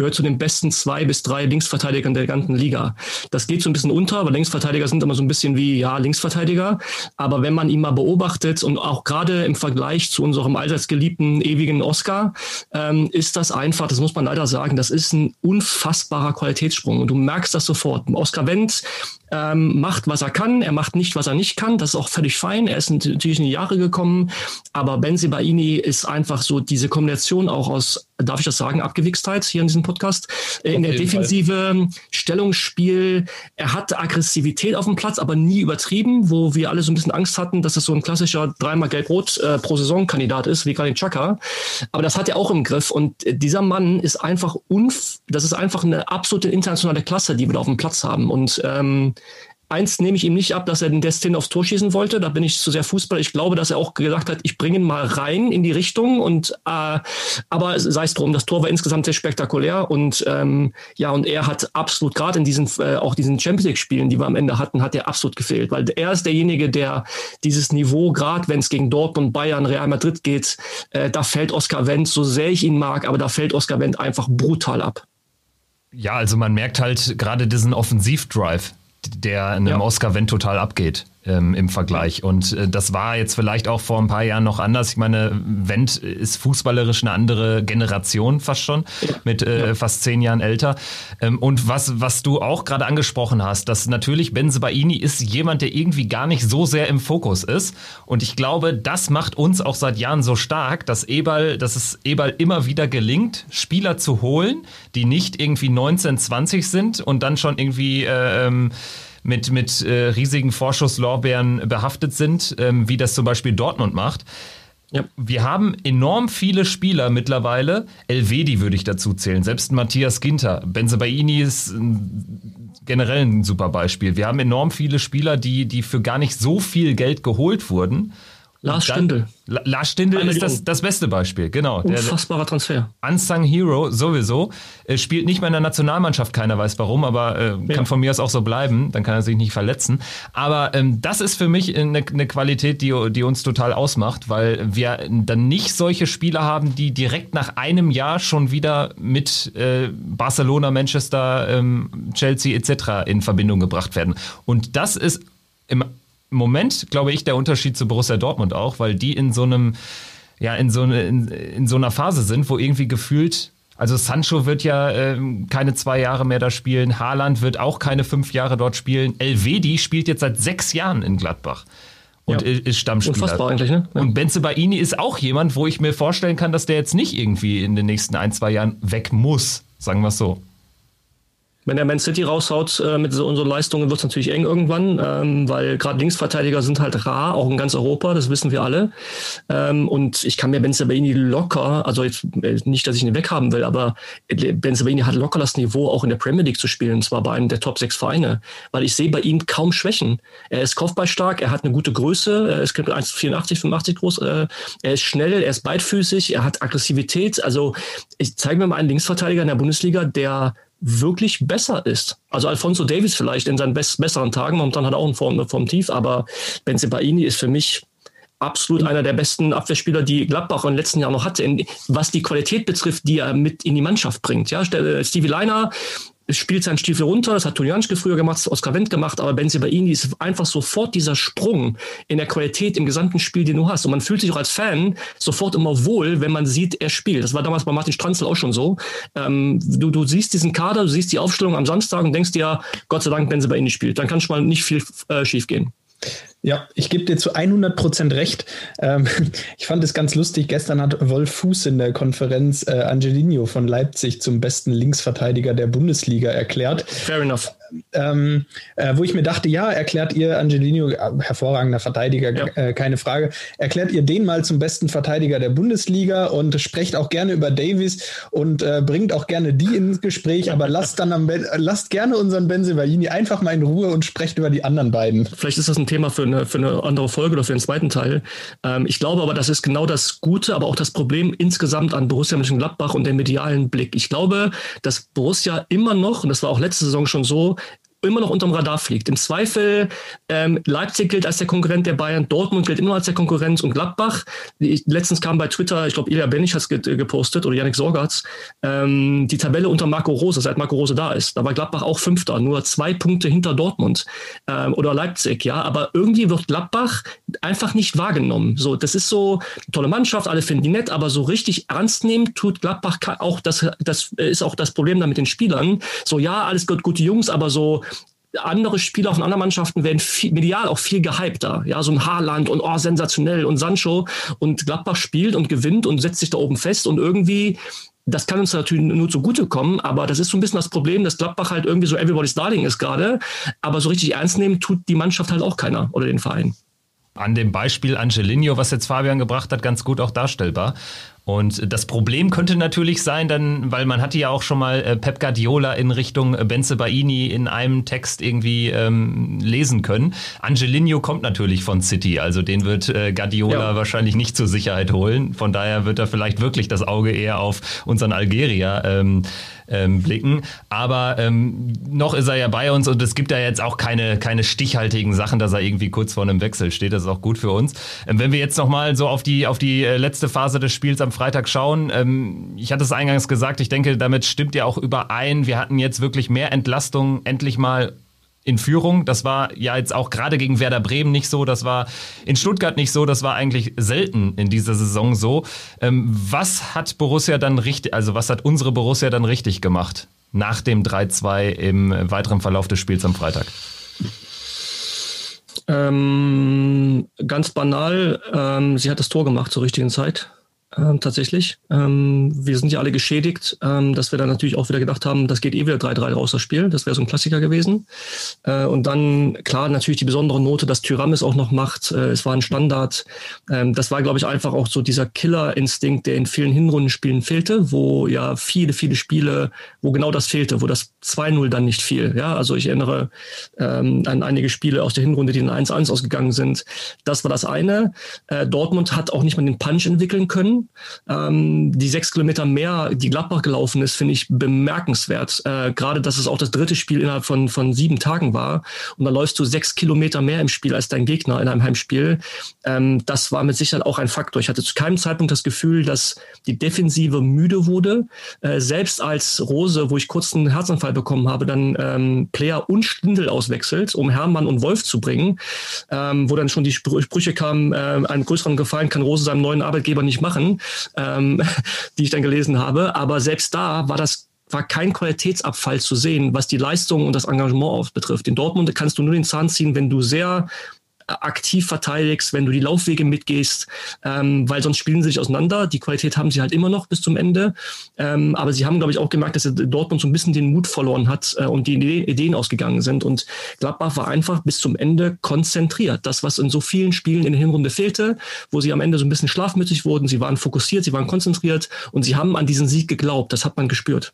gehört zu den besten zwei bis drei Linksverteidigern der ganzen Liga. Das geht so ein bisschen unter, weil Linksverteidiger sind immer so ein bisschen wie, ja, Linksverteidiger. Aber wenn man ihn mal beobachtet und auch gerade im Vergleich zu unserem allseits geliebten ewigen Oscar, ähm, ist das einfach, das muss man leider sagen, das ist ein unfassbarer Qualitätssprung. Und du merkst das sofort. Oscar Wendt ähm, macht, was er kann, er macht nicht, was er nicht kann. Das ist auch völlig fein. Er ist natürlich in die Jahre gekommen, aber Benzibaini ist einfach so diese Kombination auch aus, darf ich das sagen, Abgewichstheit hier in diesem Podcast, äh, in der Defensive, Fall. Stellungsspiel. Er hat Aggressivität auf dem Platz, aber nie übertrieben, wo wir alle so ein bisschen Angst hatten, dass es so ein klassischer dreimal Gelb-Rot äh, pro Saison Kandidat ist, wie Granit Chaka. Aber das hat er auch im Griff und dieser Mann ist einfach unf das ist einfach eine absolute internationale Klasse, die wir da auf dem Platz haben und ähm, Eins nehme ich ihm nicht ab, dass er den Destin aufs Tor schießen wollte. Da bin ich zu sehr Fußball. Ich glaube, dass er auch gesagt hat, ich bringe ihn mal rein in die Richtung. Und äh, aber sei es drum, das Tor war insgesamt sehr spektakulär und ähm, ja und er hat absolut gerade in diesen äh, auch diesen Champions League Spielen, die wir am Ende hatten, hat er absolut gefehlt, weil er ist derjenige, der dieses Niveau gerade, wenn es gegen Dortmund, Bayern, Real Madrid geht, äh, da fällt Oscar Wendt, so sehr ich ihn mag, aber da fällt Oscar Wendt einfach brutal ab. Ja, also man merkt halt gerade diesen Offensivdrive, der einem ja. Oscar Wendt total abgeht ähm, im Vergleich. Und äh, das war jetzt vielleicht auch vor ein paar Jahren noch anders. Ich meine, Wendt ist fußballerisch eine andere Generation fast schon, mit äh, ja. fast zehn Jahren älter. Ähm, und was, was du auch gerade angesprochen hast, dass natürlich Benzebaini ist jemand, der irgendwie gar nicht so sehr im Fokus ist. Und ich glaube, das macht uns auch seit Jahren so stark, dass Eberl, dass es Eberl immer wieder gelingt, Spieler zu holen, die nicht irgendwie 19, 20 sind und dann schon irgendwie äh, ähm, mit, mit äh, riesigen Vorschusslorbeeren behaftet sind, ähm, wie das zum Beispiel Dortmund macht. Ja. Wir haben enorm viele Spieler mittlerweile. Elvedi würde ich dazu zählen. Selbst Matthias Ginter. Benzebaini ist generell ein super Beispiel. Wir haben enorm viele Spieler, die, die für gar nicht so viel Geld geholt wurden Lars Stindl. Lars Stindl ist das, das beste Beispiel, genau. Unfassbarer Transfer. Unsung Hero sowieso. Er spielt nicht mehr in der Nationalmannschaft, keiner weiß warum, aber äh, ja. kann von mir aus auch so bleiben, dann kann er sich nicht verletzen. Aber ähm, das ist für mich eine, eine Qualität, die, die uns total ausmacht, weil wir dann nicht solche Spieler haben, die direkt nach einem Jahr schon wieder mit äh, Barcelona, Manchester, ähm, Chelsea etc. in Verbindung gebracht werden. Und das ist im Moment, glaube ich, der Unterschied zu Borussia Dortmund auch, weil die in so einem, ja, in so, eine, in, in so einer Phase sind, wo irgendwie gefühlt also Sancho wird ja ähm, keine zwei Jahre mehr da spielen. Haaland wird auch keine fünf Jahre dort spielen. Elvedi spielt jetzt seit sechs Jahren in Gladbach und ja. ist Stammspieler. Unfassbar eigentlich, ne? Ja. Und Benze Baini ist auch jemand, wo ich mir vorstellen kann, dass der jetzt nicht irgendwie in den nächsten ein, zwei Jahren weg muss, sagen wir es so. Wenn der Man City raushaut äh, mit so unseren Leistungen, wird es natürlich eng irgendwann, ähm, weil gerade Linksverteidiger sind halt rar, auch in ganz Europa, das wissen wir alle. Ähm, und ich kann mir Benzabaini locker, also jetzt äh, nicht, dass ich ihn weghaben will, aber Benzabaini hat locker das Niveau, auch in der Premier League zu spielen, und zwar bei einem der Top 6 Vereine, weil ich sehe bei ihm kaum Schwächen. Er ist kopfballstark, er hat eine gute Größe, er ist 1,84, 85 groß, äh, er ist schnell, er ist beidfüßig, er hat Aggressivität. Also ich zeige mir mal einen Linksverteidiger in der Bundesliga, der wirklich besser ist. Also Alfonso Davis vielleicht in seinen best besseren Tagen, momentan hat er auch einen Form, Form tief, aber Benzebaini ist für mich absolut einer der besten Abwehrspieler, die Gladbach den letzten Jahren noch hatte, was die Qualität betrifft, die er mit in die Mannschaft bringt. Ja, Stevie Leiner spielt seinen Stiefel runter, das hat Tulianschke früher gemacht, das hat Oskar Wendt gemacht, aber Benzibaini ist einfach sofort dieser Sprung in der Qualität im gesamten Spiel, den du hast. Und man fühlt sich auch als Fan sofort immer wohl, wenn man sieht, er spielt. Das war damals bei Martin Stranzl auch schon so. Ähm, du, du siehst diesen Kader, du siehst die Aufstellung am Samstag und denkst dir, Gott sei Dank, Benzibaini spielt. Dann kann schon mal nicht viel äh, schief gehen. Ja, ich gebe dir zu 100 Prozent recht. Ähm, ich fand es ganz lustig. Gestern hat Wolf Fuß in der Konferenz äh, Angelino von Leipzig zum besten Linksverteidiger der Bundesliga erklärt. Fair enough ähm, äh, wo ich mir dachte, ja, erklärt ihr Angelino, äh, hervorragender Verteidiger, ja. äh, keine Frage, erklärt ihr den mal zum besten Verteidiger der Bundesliga und sprecht auch gerne über Davies und äh, bringt auch gerne die ins Gespräch, aber lasst dann am lasst gerne unseren Benzebaini einfach mal in Ruhe und sprecht über die anderen beiden. Vielleicht ist das ein Thema für eine, für eine andere Folge oder für den zweiten Teil. Ähm, ich glaube aber, das ist genau das Gute, aber auch das Problem insgesamt an Borussia Mönchengladbach und dem medialen Blick. Ich glaube, dass Borussia immer noch, und das war auch letzte Saison schon so, immer noch unterm Radar fliegt. Im Zweifel ähm, Leipzig gilt als der Konkurrent der Bayern, Dortmund gilt immer als der Konkurrent und Gladbach. Ich, letztens kam bei Twitter, ich glaube, Ilja Benich hat es gepostet oder Yannick Sorgatz, ähm, die Tabelle unter Marco Rose, seit Marco Rose da ist. Da war Gladbach auch Fünfter, nur zwei Punkte hinter Dortmund ähm, oder Leipzig, ja. Aber irgendwie wird Gladbach einfach nicht wahrgenommen. So, das ist so tolle Mannschaft, alle finden die nett, aber so richtig ernst nehmen tut Gladbach auch. Das, das ist auch das Problem da mit den Spielern. So, ja, alles gut, gute Jungs, aber so andere Spieler von anderen Mannschaften werden viel, medial auch viel gehypter. Ja, so ein Haaland und oh, sensationell und Sancho und Gladbach spielt und gewinnt und setzt sich da oben fest und irgendwie das kann uns natürlich nur zugutekommen, aber das ist so ein bisschen das Problem, dass Gladbach halt irgendwie so everybody's darling ist gerade, aber so richtig ernst nehmen tut die Mannschaft halt auch keiner oder den Verein an dem Beispiel Angelino, was jetzt Fabian gebracht hat, ganz gut auch darstellbar. Und das Problem könnte natürlich sein, dann, weil man hatte ja auch schon mal äh, Pep Guardiola in Richtung äh, Benze Baini in einem Text irgendwie ähm, lesen können. Angelino kommt natürlich von City, also den wird äh, Guardiola ja. wahrscheinlich nicht zur Sicherheit holen. Von daher wird er vielleicht wirklich das Auge eher auf unseren Algerier ähm, ähm, blicken. Aber ähm, noch ist er ja bei uns und es gibt ja jetzt auch keine, keine stichhaltigen Sachen, dass er irgendwie kurz vor einem Wechsel steht. Das ist auch gut für uns. Ähm, wenn wir jetzt nochmal so auf die, auf die äh, letzte Phase des Spiels am Freitag schauen, ähm, ich hatte es eingangs gesagt, ich denke, damit stimmt ja auch überein. Wir hatten jetzt wirklich mehr Entlastung endlich mal in Führung. Das war ja jetzt auch gerade gegen Werder Bremen nicht so, das war in Stuttgart nicht so, das war eigentlich selten in dieser Saison so. Ähm, was hat Borussia dann richtig, also was hat unsere Borussia dann richtig gemacht nach dem 3-2 im weiteren Verlauf des Spiels am Freitag? Ähm, ganz banal, ähm, sie hat das Tor gemacht zur richtigen Zeit ähm, tatsächlich. Ähm, wir sind ja alle geschädigt, ähm, dass wir dann natürlich auch wieder gedacht haben, das geht eh wieder 3-3 raus, das Spiel. Das wäre so ein Klassiker gewesen. Äh, und dann, klar, natürlich die besondere Note, dass Tyram auch noch macht. Äh, es war ein Standard. Ähm, das war, glaube ich, einfach auch so dieser Killer-Instinkt, der in vielen Hinrundenspielen fehlte, wo ja viele, viele Spiele, wo genau das fehlte, wo das 2-0 dann nicht fiel. Ja, also ich erinnere ähm, an einige Spiele aus der Hinrunde, die in 1-1 ausgegangen sind. Das war das eine. Äh, Dortmund hat auch nicht mal den Punch entwickeln können. Ähm, die sechs Kilometer mehr, die Gladbach gelaufen ist, finde ich bemerkenswert. Äh, Gerade, dass es auch das dritte Spiel innerhalb von, von sieben Tagen war. Und dann läufst du sechs Kilometer mehr im Spiel als dein Gegner in einem Heimspiel. Ähm, das war mit Sicherheit auch ein Faktor. Ich hatte zu keinem Zeitpunkt das Gefühl, dass die Defensive müde wurde. Äh, selbst als Rose, wo ich kurz einen Herzanfall bekommen habe, dann ähm, Player und Stindel auswechselt, um Hermann und Wolf zu bringen, ähm, wo dann schon die Sprüche kamen, äh, einen größeren Gefallen kann Rose seinem neuen Arbeitgeber nicht machen ähm, die ich dann gelesen habe. Aber selbst da war das war kein Qualitätsabfall zu sehen, was die Leistung und das Engagement betrifft. In Dortmund kannst du nur den Zahn ziehen, wenn du sehr aktiv verteidigst, wenn du die Laufwege mitgehst, ähm, weil sonst spielen sie sich auseinander. Die Qualität haben sie halt immer noch bis zum Ende. Ähm, aber sie haben, glaube ich, auch gemerkt, dass Dortmund so ein bisschen den Mut verloren hat äh, und die Ideen ausgegangen sind. Und Gladbach war einfach bis zum Ende konzentriert. Das, was in so vielen Spielen in der Hinrunde fehlte, wo sie am Ende so ein bisschen schlafmützig wurden. Sie waren fokussiert, sie waren konzentriert und sie haben an diesen Sieg geglaubt. Das hat man gespürt.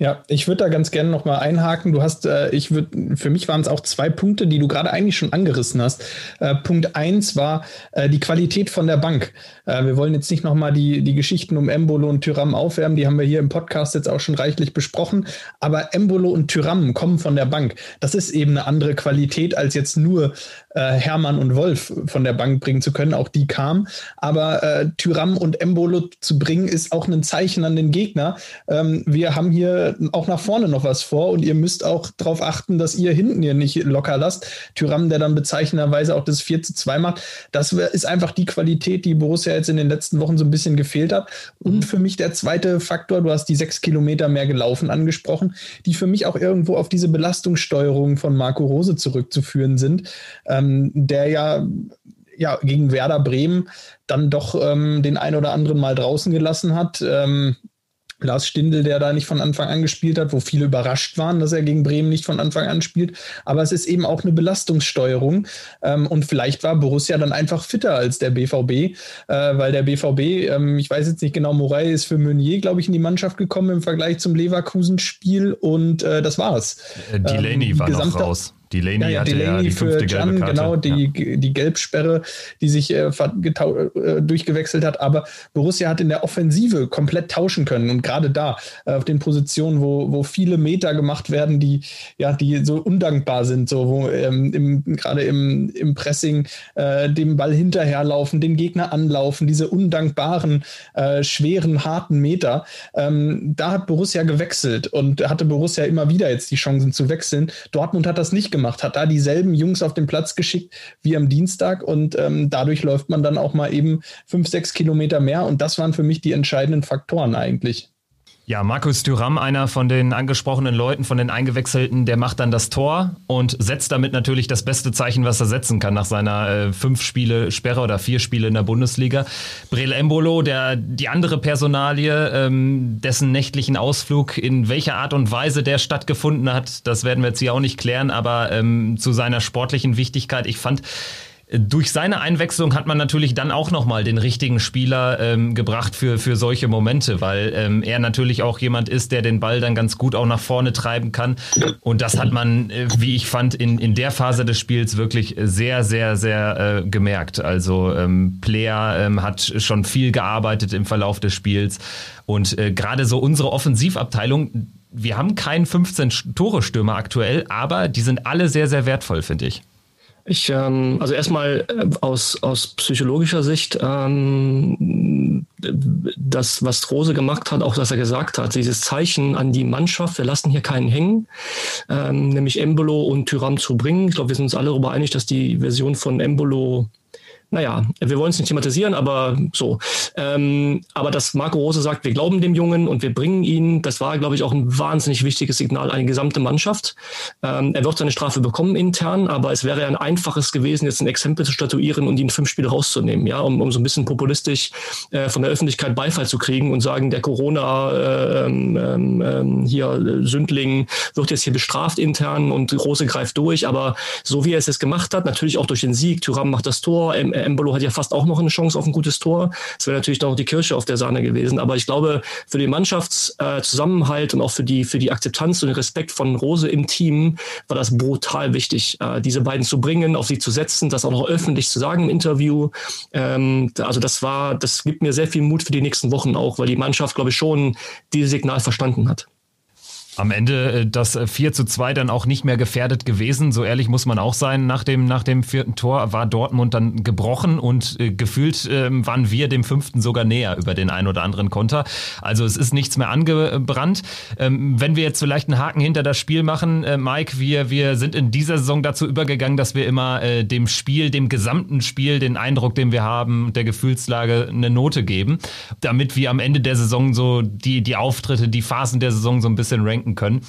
Ja, ich würde da ganz gerne nochmal einhaken. Du hast, äh, ich würde, für mich waren es auch zwei Punkte, die du gerade eigentlich schon angerissen hast. Äh, Punkt eins war äh, die Qualität von der Bank. Äh, wir wollen jetzt nicht nochmal die, die Geschichten um Embolo und Tyram aufwärmen, die haben wir hier im Podcast jetzt auch schon reichlich besprochen. Aber Embolo und Tyram kommen von der Bank. Das ist eben eine andere Qualität, als jetzt nur äh, Hermann und Wolf von der Bank bringen zu können. Auch die kamen. Aber äh, Tyram und Embolo zu bringen, ist auch ein Zeichen an den Gegner. Ähm, wir haben hier auch nach vorne noch was vor und ihr müsst auch darauf achten, dass ihr hinten hier nicht locker lasst. Tyram, der dann bezeichnenderweise auch das 4 zu 2 macht, das ist einfach die Qualität, die Borussia jetzt in den letzten Wochen so ein bisschen gefehlt hat. Und mhm. für mich der zweite Faktor, du hast die sechs Kilometer mehr gelaufen angesprochen, die für mich auch irgendwo auf diese Belastungssteuerung von Marco Rose zurückzuführen sind, ähm, der ja ja, gegen Werder Bremen dann doch ähm, den ein oder anderen mal draußen gelassen hat. Ähm, Lars Stindl, der da nicht von Anfang an gespielt hat, wo viele überrascht waren, dass er gegen Bremen nicht von Anfang an spielt. Aber es ist eben auch eine Belastungssteuerung. Ähm, und vielleicht war Borussia dann einfach fitter als der BVB, äh, weil der BVB, ähm, ich weiß jetzt nicht genau, Morey ist für Meunier, glaube ich, in die Mannschaft gekommen im Vergleich zum Leverkusen-Spiel und äh, äh, das war's. Delaney ähm, war noch raus. Delaney ja, ja, hatte Delaney ja die fünfte für Can, Genau, die, ja. die Gelbsperre, die sich äh, äh, durchgewechselt hat. Aber Borussia hat in der Offensive komplett tauschen können. Und gerade da, äh, auf den Positionen, wo, wo viele Meter gemacht werden, die, ja, die so undankbar sind, so wo ähm, im, gerade im, im Pressing äh, dem Ball hinterherlaufen, den Gegner anlaufen, diese undankbaren, äh, schweren, harten Meter. Ähm, da hat Borussia gewechselt und hatte Borussia immer wieder jetzt die Chancen zu wechseln. Dortmund hat das nicht gemacht gemacht, hat da dieselben Jungs auf den Platz geschickt wie am Dienstag und ähm, dadurch läuft man dann auch mal eben fünf, sechs Kilometer mehr und das waren für mich die entscheidenden Faktoren eigentlich. Ja, Markus Thüram, einer von den angesprochenen Leuten, von den Eingewechselten, der macht dann das Tor und setzt damit natürlich das beste Zeichen, was er setzen kann nach seiner äh, fünf Spiele Sperre oder vier Spiele in der Bundesliga. Brel Embolo, der die andere Personalie, ähm, dessen nächtlichen Ausflug, in welcher Art und Weise der stattgefunden hat, das werden wir jetzt hier auch nicht klären, aber ähm, zu seiner sportlichen Wichtigkeit, ich fand, durch seine Einwechslung hat man natürlich dann auch nochmal den richtigen Spieler ähm, gebracht für, für solche Momente, weil ähm, er natürlich auch jemand ist, der den Ball dann ganz gut auch nach vorne treiben kann. Und das hat man, äh, wie ich fand, in, in der Phase des Spiels wirklich sehr, sehr, sehr äh, gemerkt. Also ähm, Player ähm, hat schon viel gearbeitet im Verlauf des Spiels. Und äh, gerade so unsere Offensivabteilung, wir haben keinen 15-Tore-Stürmer aktuell, aber die sind alle sehr, sehr wertvoll, finde ich. Ich, ähm, also erstmal äh, aus, aus psychologischer Sicht, ähm, das, was Rose gemacht hat, auch was er gesagt hat, dieses Zeichen an die Mannschaft, wir lassen hier keinen hängen, ähm, nämlich Embolo und Tyram zu bringen. Ich glaube, wir sind uns alle darüber einig, dass die Version von Embolo naja, wir wollen es nicht thematisieren, aber so. Ähm, aber dass Marco Rose sagt, wir glauben dem Jungen und wir bringen ihn, das war, glaube ich, auch ein wahnsinnig wichtiges Signal an die gesamte Mannschaft. Ähm, er wird seine Strafe bekommen intern, aber es wäre ein einfaches gewesen, jetzt ein Exempel zu statuieren und ihn fünf Spiele rauszunehmen, ja, um, um so ein bisschen populistisch äh, von der Öffentlichkeit Beifall zu kriegen und sagen, der Corona äh, ähm, ähm hier Sündling wird jetzt hier bestraft intern und Rose greift durch, aber so wie er es jetzt gemacht hat, natürlich auch durch den Sieg, Thuram macht das Tor, äh, Embolo hat ja fast auch noch eine Chance auf ein gutes Tor. Das wäre natürlich noch die Kirsche auf der Sahne gewesen. Aber ich glaube, für den Mannschaftszusammenhalt äh, und auch für die, für die Akzeptanz und den Respekt von Rose im Team war das brutal wichtig, äh, diese beiden zu bringen, auf sie zu setzen, das auch noch öffentlich zu sagen im Interview. Ähm, also das war, das gibt mir sehr viel Mut für die nächsten Wochen auch, weil die Mannschaft, glaube ich, schon dieses Signal verstanden hat am Ende äh, das 4 äh, zu 2 dann auch nicht mehr gefährdet gewesen. So ehrlich muss man auch sein. Nach dem, nach dem vierten Tor war Dortmund dann gebrochen und äh, gefühlt äh, waren wir dem fünften sogar näher über den ein oder anderen Konter. Also es ist nichts mehr angebrannt. Ähm, wenn wir jetzt vielleicht einen Haken hinter das Spiel machen, äh, Mike, wir, wir sind in dieser Saison dazu übergegangen, dass wir immer dem Spiel, dem gesamten Spiel, den Eindruck, den wir haben, der Gefühlslage eine Note geben, damit wir am Ende der Saison so die, die Auftritte, die Phasen der Saison so ein bisschen ranken denken können.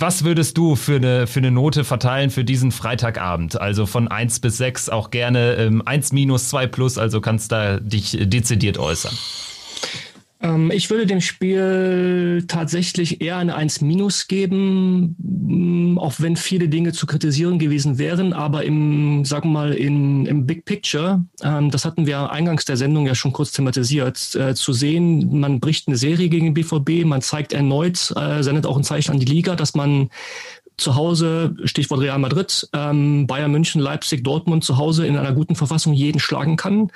Was würdest du für eine, für eine Note verteilen für diesen Freitagabend? Also von 1 bis 6 auch gerne ähm, 1 minus 2 plus, also kannst da dich dezidiert äußern. Ähm, ich würde dem Spiel tatsächlich eher eine 1 minus geben, mm, auch wenn viele Dinge zu kritisieren gewesen wären, aber im, sagen wir mal, in, im Big Picture, ähm, das hatten wir eingangs der Sendung ja schon kurz thematisiert, äh, zu sehen, man bricht eine Serie gegen BVB, man zeigt erneut, äh, sendet auch ein Zeichen an die Liga, dass man zu Hause, Stichwort Real Madrid, ähm, Bayern München, Leipzig, Dortmund zu Hause in einer guten Verfassung jeden schlagen kann.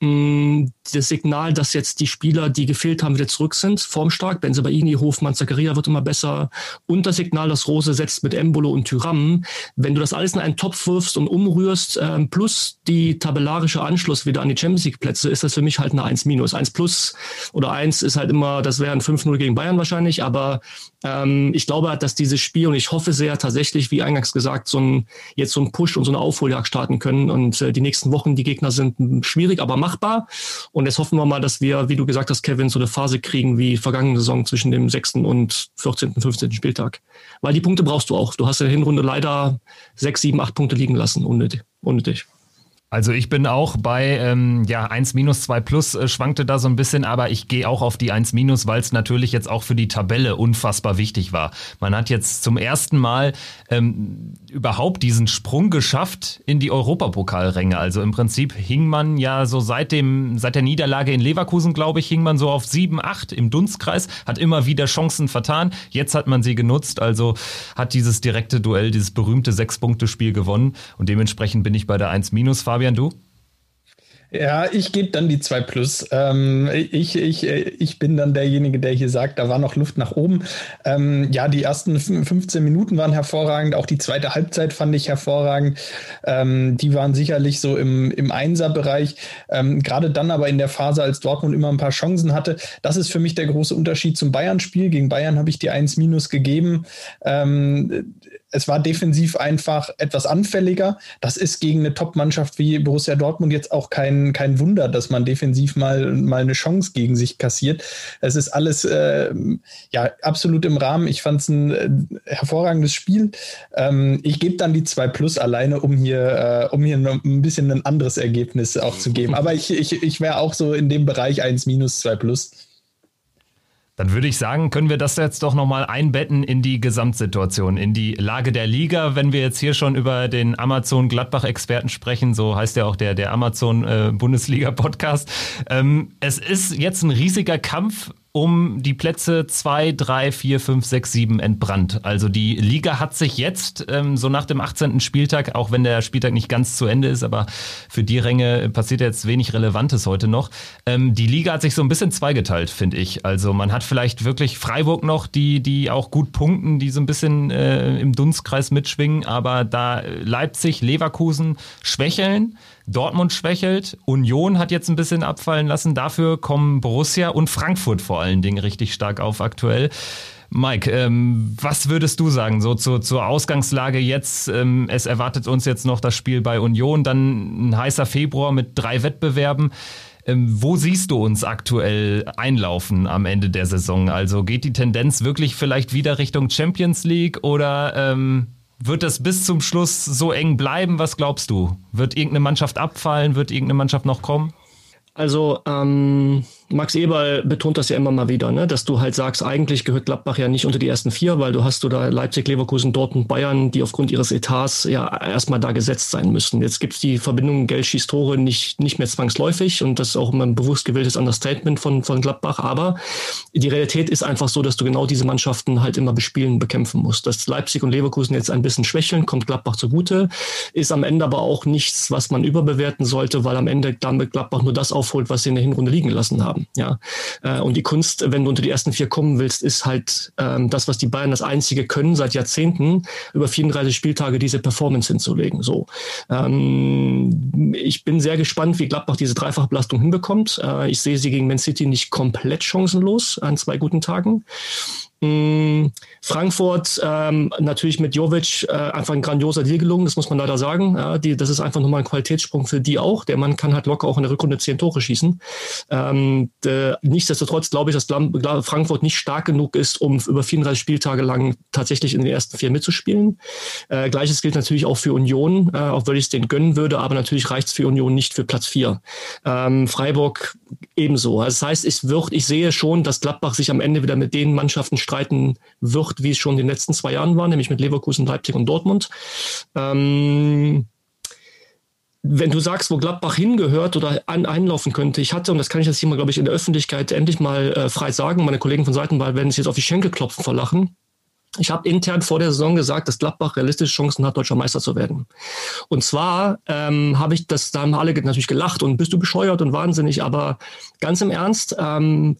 Mm, das Signal, dass jetzt die Spieler, die gefehlt haben, wieder zurück sind, formstark. Benzebaini, Hofmann, Zakaria wird immer besser. Und das Signal, das Rose setzt mit Embolo und Tyram. Wenn du das alles in einen Topf wirfst und umrührst, ähm, plus die tabellarische Anschluss wieder an die Champions League Plätze, ist das für mich halt eine 1 minus. 1 plus oder 1 ist halt immer, das wäre ein 5-0 gegen Bayern wahrscheinlich, aber ähm, ich glaube, dass dieses Spiel und ich hoffe sehr tatsächlich, wie eingangs gesagt, so ein, jetzt so ein Push und so eine Aufholjagd starten können und äh, die nächsten Wochen, die Gegner sind schwierig, aber machbar machbar. Und jetzt hoffen wir mal, dass wir, wie du gesagt hast, Kevin, so eine Phase kriegen wie vergangene Saison zwischen dem 6. und 14., 15. Spieltag. Weil die Punkte brauchst du auch. Du hast in der Hinrunde leider 6, 7, 8 Punkte liegen lassen, unnötig. unnötig. Also ich bin auch bei ähm, ja 1 minus 2 plus äh, schwankte da so ein bisschen, aber ich gehe auch auf die 1 minus, weil es natürlich jetzt auch für die Tabelle unfassbar wichtig war. Man hat jetzt zum ersten Mal ähm, überhaupt diesen Sprung geschafft in die Europapokalränge. Also im Prinzip hing man ja so seit dem seit der Niederlage in Leverkusen, glaube ich, hing man so auf 7, 8 im Dunstkreis, hat immer wieder Chancen vertan. Jetzt hat man sie genutzt, also hat dieses direkte Duell, dieses berühmte Sechs-Punkte-Spiel gewonnen und dementsprechend bin ich bei der 1 minus. Fabian, du? Ja, ich gebe dann die 2 Plus. Ähm, ich, ich, ich bin dann derjenige, der hier sagt, da war noch Luft nach oben. Ähm, ja, die ersten 15 Minuten waren hervorragend. Auch die zweite Halbzeit fand ich hervorragend. Ähm, die waren sicherlich so im, im Einser-Bereich. Ähm, gerade dann aber in der Phase, als Dortmund immer ein paar Chancen hatte. Das ist für mich der große Unterschied zum Bayern-Spiel. Gegen Bayern habe ich die 1 Minus gegeben. Es war defensiv einfach etwas anfälliger. Das ist gegen eine Top-Mannschaft wie Borussia Dortmund jetzt auch kein, kein Wunder, dass man defensiv mal, mal eine Chance gegen sich kassiert. Es ist alles äh, ja absolut im Rahmen. Ich fand es ein äh, hervorragendes Spiel. Ähm, ich gebe dann die 2 Plus alleine, um hier, äh, um hier ein bisschen ein anderes Ergebnis auch zu geben. Aber ich, ich, ich wäre auch so in dem Bereich 1 minus 2 Plus. Dann würde ich sagen, können wir das jetzt doch nochmal einbetten in die Gesamtsituation, in die Lage der Liga. Wenn wir jetzt hier schon über den Amazon-Gladbach-Experten sprechen, so heißt ja auch der, der Amazon-Bundesliga-Podcast. Äh, ähm, es ist jetzt ein riesiger Kampf um die Plätze 2, 3, 4, 5, 6, 7 entbrannt. Also die Liga hat sich jetzt ähm, so nach dem 18. Spieltag, auch wenn der Spieltag nicht ganz zu Ende ist, aber für die Ränge passiert jetzt wenig Relevantes heute noch. Ähm, die Liga hat sich so ein bisschen zweigeteilt, finde ich. Also man hat vielleicht wirklich Freiburg noch, die, die auch gut punkten, die so ein bisschen äh, im Dunstkreis mitschwingen, aber da Leipzig, Leverkusen schwächeln. Dortmund schwächelt, Union hat jetzt ein bisschen abfallen lassen, dafür kommen Borussia und Frankfurt vor allen Dingen richtig stark auf aktuell. Mike, ähm, was würdest du sagen, so zu, zur Ausgangslage jetzt? Ähm, es erwartet uns jetzt noch das Spiel bei Union, dann ein heißer Februar mit drei Wettbewerben. Ähm, wo siehst du uns aktuell einlaufen am Ende der Saison? Also geht die Tendenz wirklich vielleicht wieder Richtung Champions League oder ähm, wird das bis zum Schluss so eng bleiben? Was glaubst du? Wird irgendeine Mannschaft abfallen? Wird irgendeine Mannschaft noch kommen? Also ähm, Max Eberl betont das ja immer mal wieder, ne? dass du halt sagst, eigentlich gehört Gladbach ja nicht unter die ersten vier, weil du hast du da Leipzig, Leverkusen, Dortmund, Bayern, die aufgrund ihres Etats ja erstmal da gesetzt sein müssen. Jetzt gibt's die Verbindung Geld schießt Tore nicht, nicht mehr zwangsläufig und das ist auch immer ein bewusst gewähltes Understatement von, von Gladbach, aber die Realität ist einfach so, dass du genau diese Mannschaften halt immer bespielen, bekämpfen musst. Dass Leipzig und Leverkusen jetzt ein bisschen schwächeln, kommt Gladbach zugute, ist am Ende aber auch nichts, was man überbewerten sollte, weil am Ende damit Gladbach nur das aufholt, was sie in der Hinrunde liegen lassen haben. Ja. Äh, und die Kunst, wenn du unter die ersten vier kommen willst, ist halt ähm, das, was die Bayern das einzige können seit Jahrzehnten, über 34 Spieltage diese Performance hinzulegen. So. Ähm, ich bin sehr gespannt, wie Gladbach diese Dreifachbelastung hinbekommt. Äh, ich sehe sie gegen Man City nicht komplett chancenlos an zwei guten Tagen. Mm, Frankfurt ähm, natürlich mit Jovic äh, einfach ein grandioser Deal gelungen, das muss man leider sagen. Ja, die, das ist einfach nochmal ein Qualitätssprung für die auch. Der Mann kann halt locker auch in der Rückrunde zehn Tore schießen. Ähm, de, nichtsdestotrotz glaube ich, dass Frankfurt nicht stark genug ist, um über 34 Spieltage lang tatsächlich in den ersten vier mitzuspielen. Äh, Gleiches gilt natürlich auch für Union, äh, auch wenn ich es denen gönnen würde, aber natürlich reicht es für Union nicht für Platz vier. Ähm, Freiburg ebenso. Also das heißt, ich, wird, ich sehe schon, dass Gladbach sich am Ende wieder mit den Mannschaften streiten wird, wie es schon in den letzten zwei Jahren war, nämlich mit Leverkusen, Leipzig und Dortmund. Ähm, wenn du sagst, wo Gladbach hingehört oder an, einlaufen könnte, ich hatte, und das kann ich jetzt hier mal, glaube ich, in der Öffentlichkeit endlich mal äh, frei sagen, meine Kollegen von Seitenwahl werden es jetzt auf die Schenkel klopfen vor Lachen. Ich habe intern vor der Saison gesagt, dass Gladbach realistische Chancen hat, deutscher Meister zu werden. Und zwar ähm, habe ich das, da haben alle natürlich gelacht und bist du bescheuert und wahnsinnig, aber ganz im Ernst, ähm,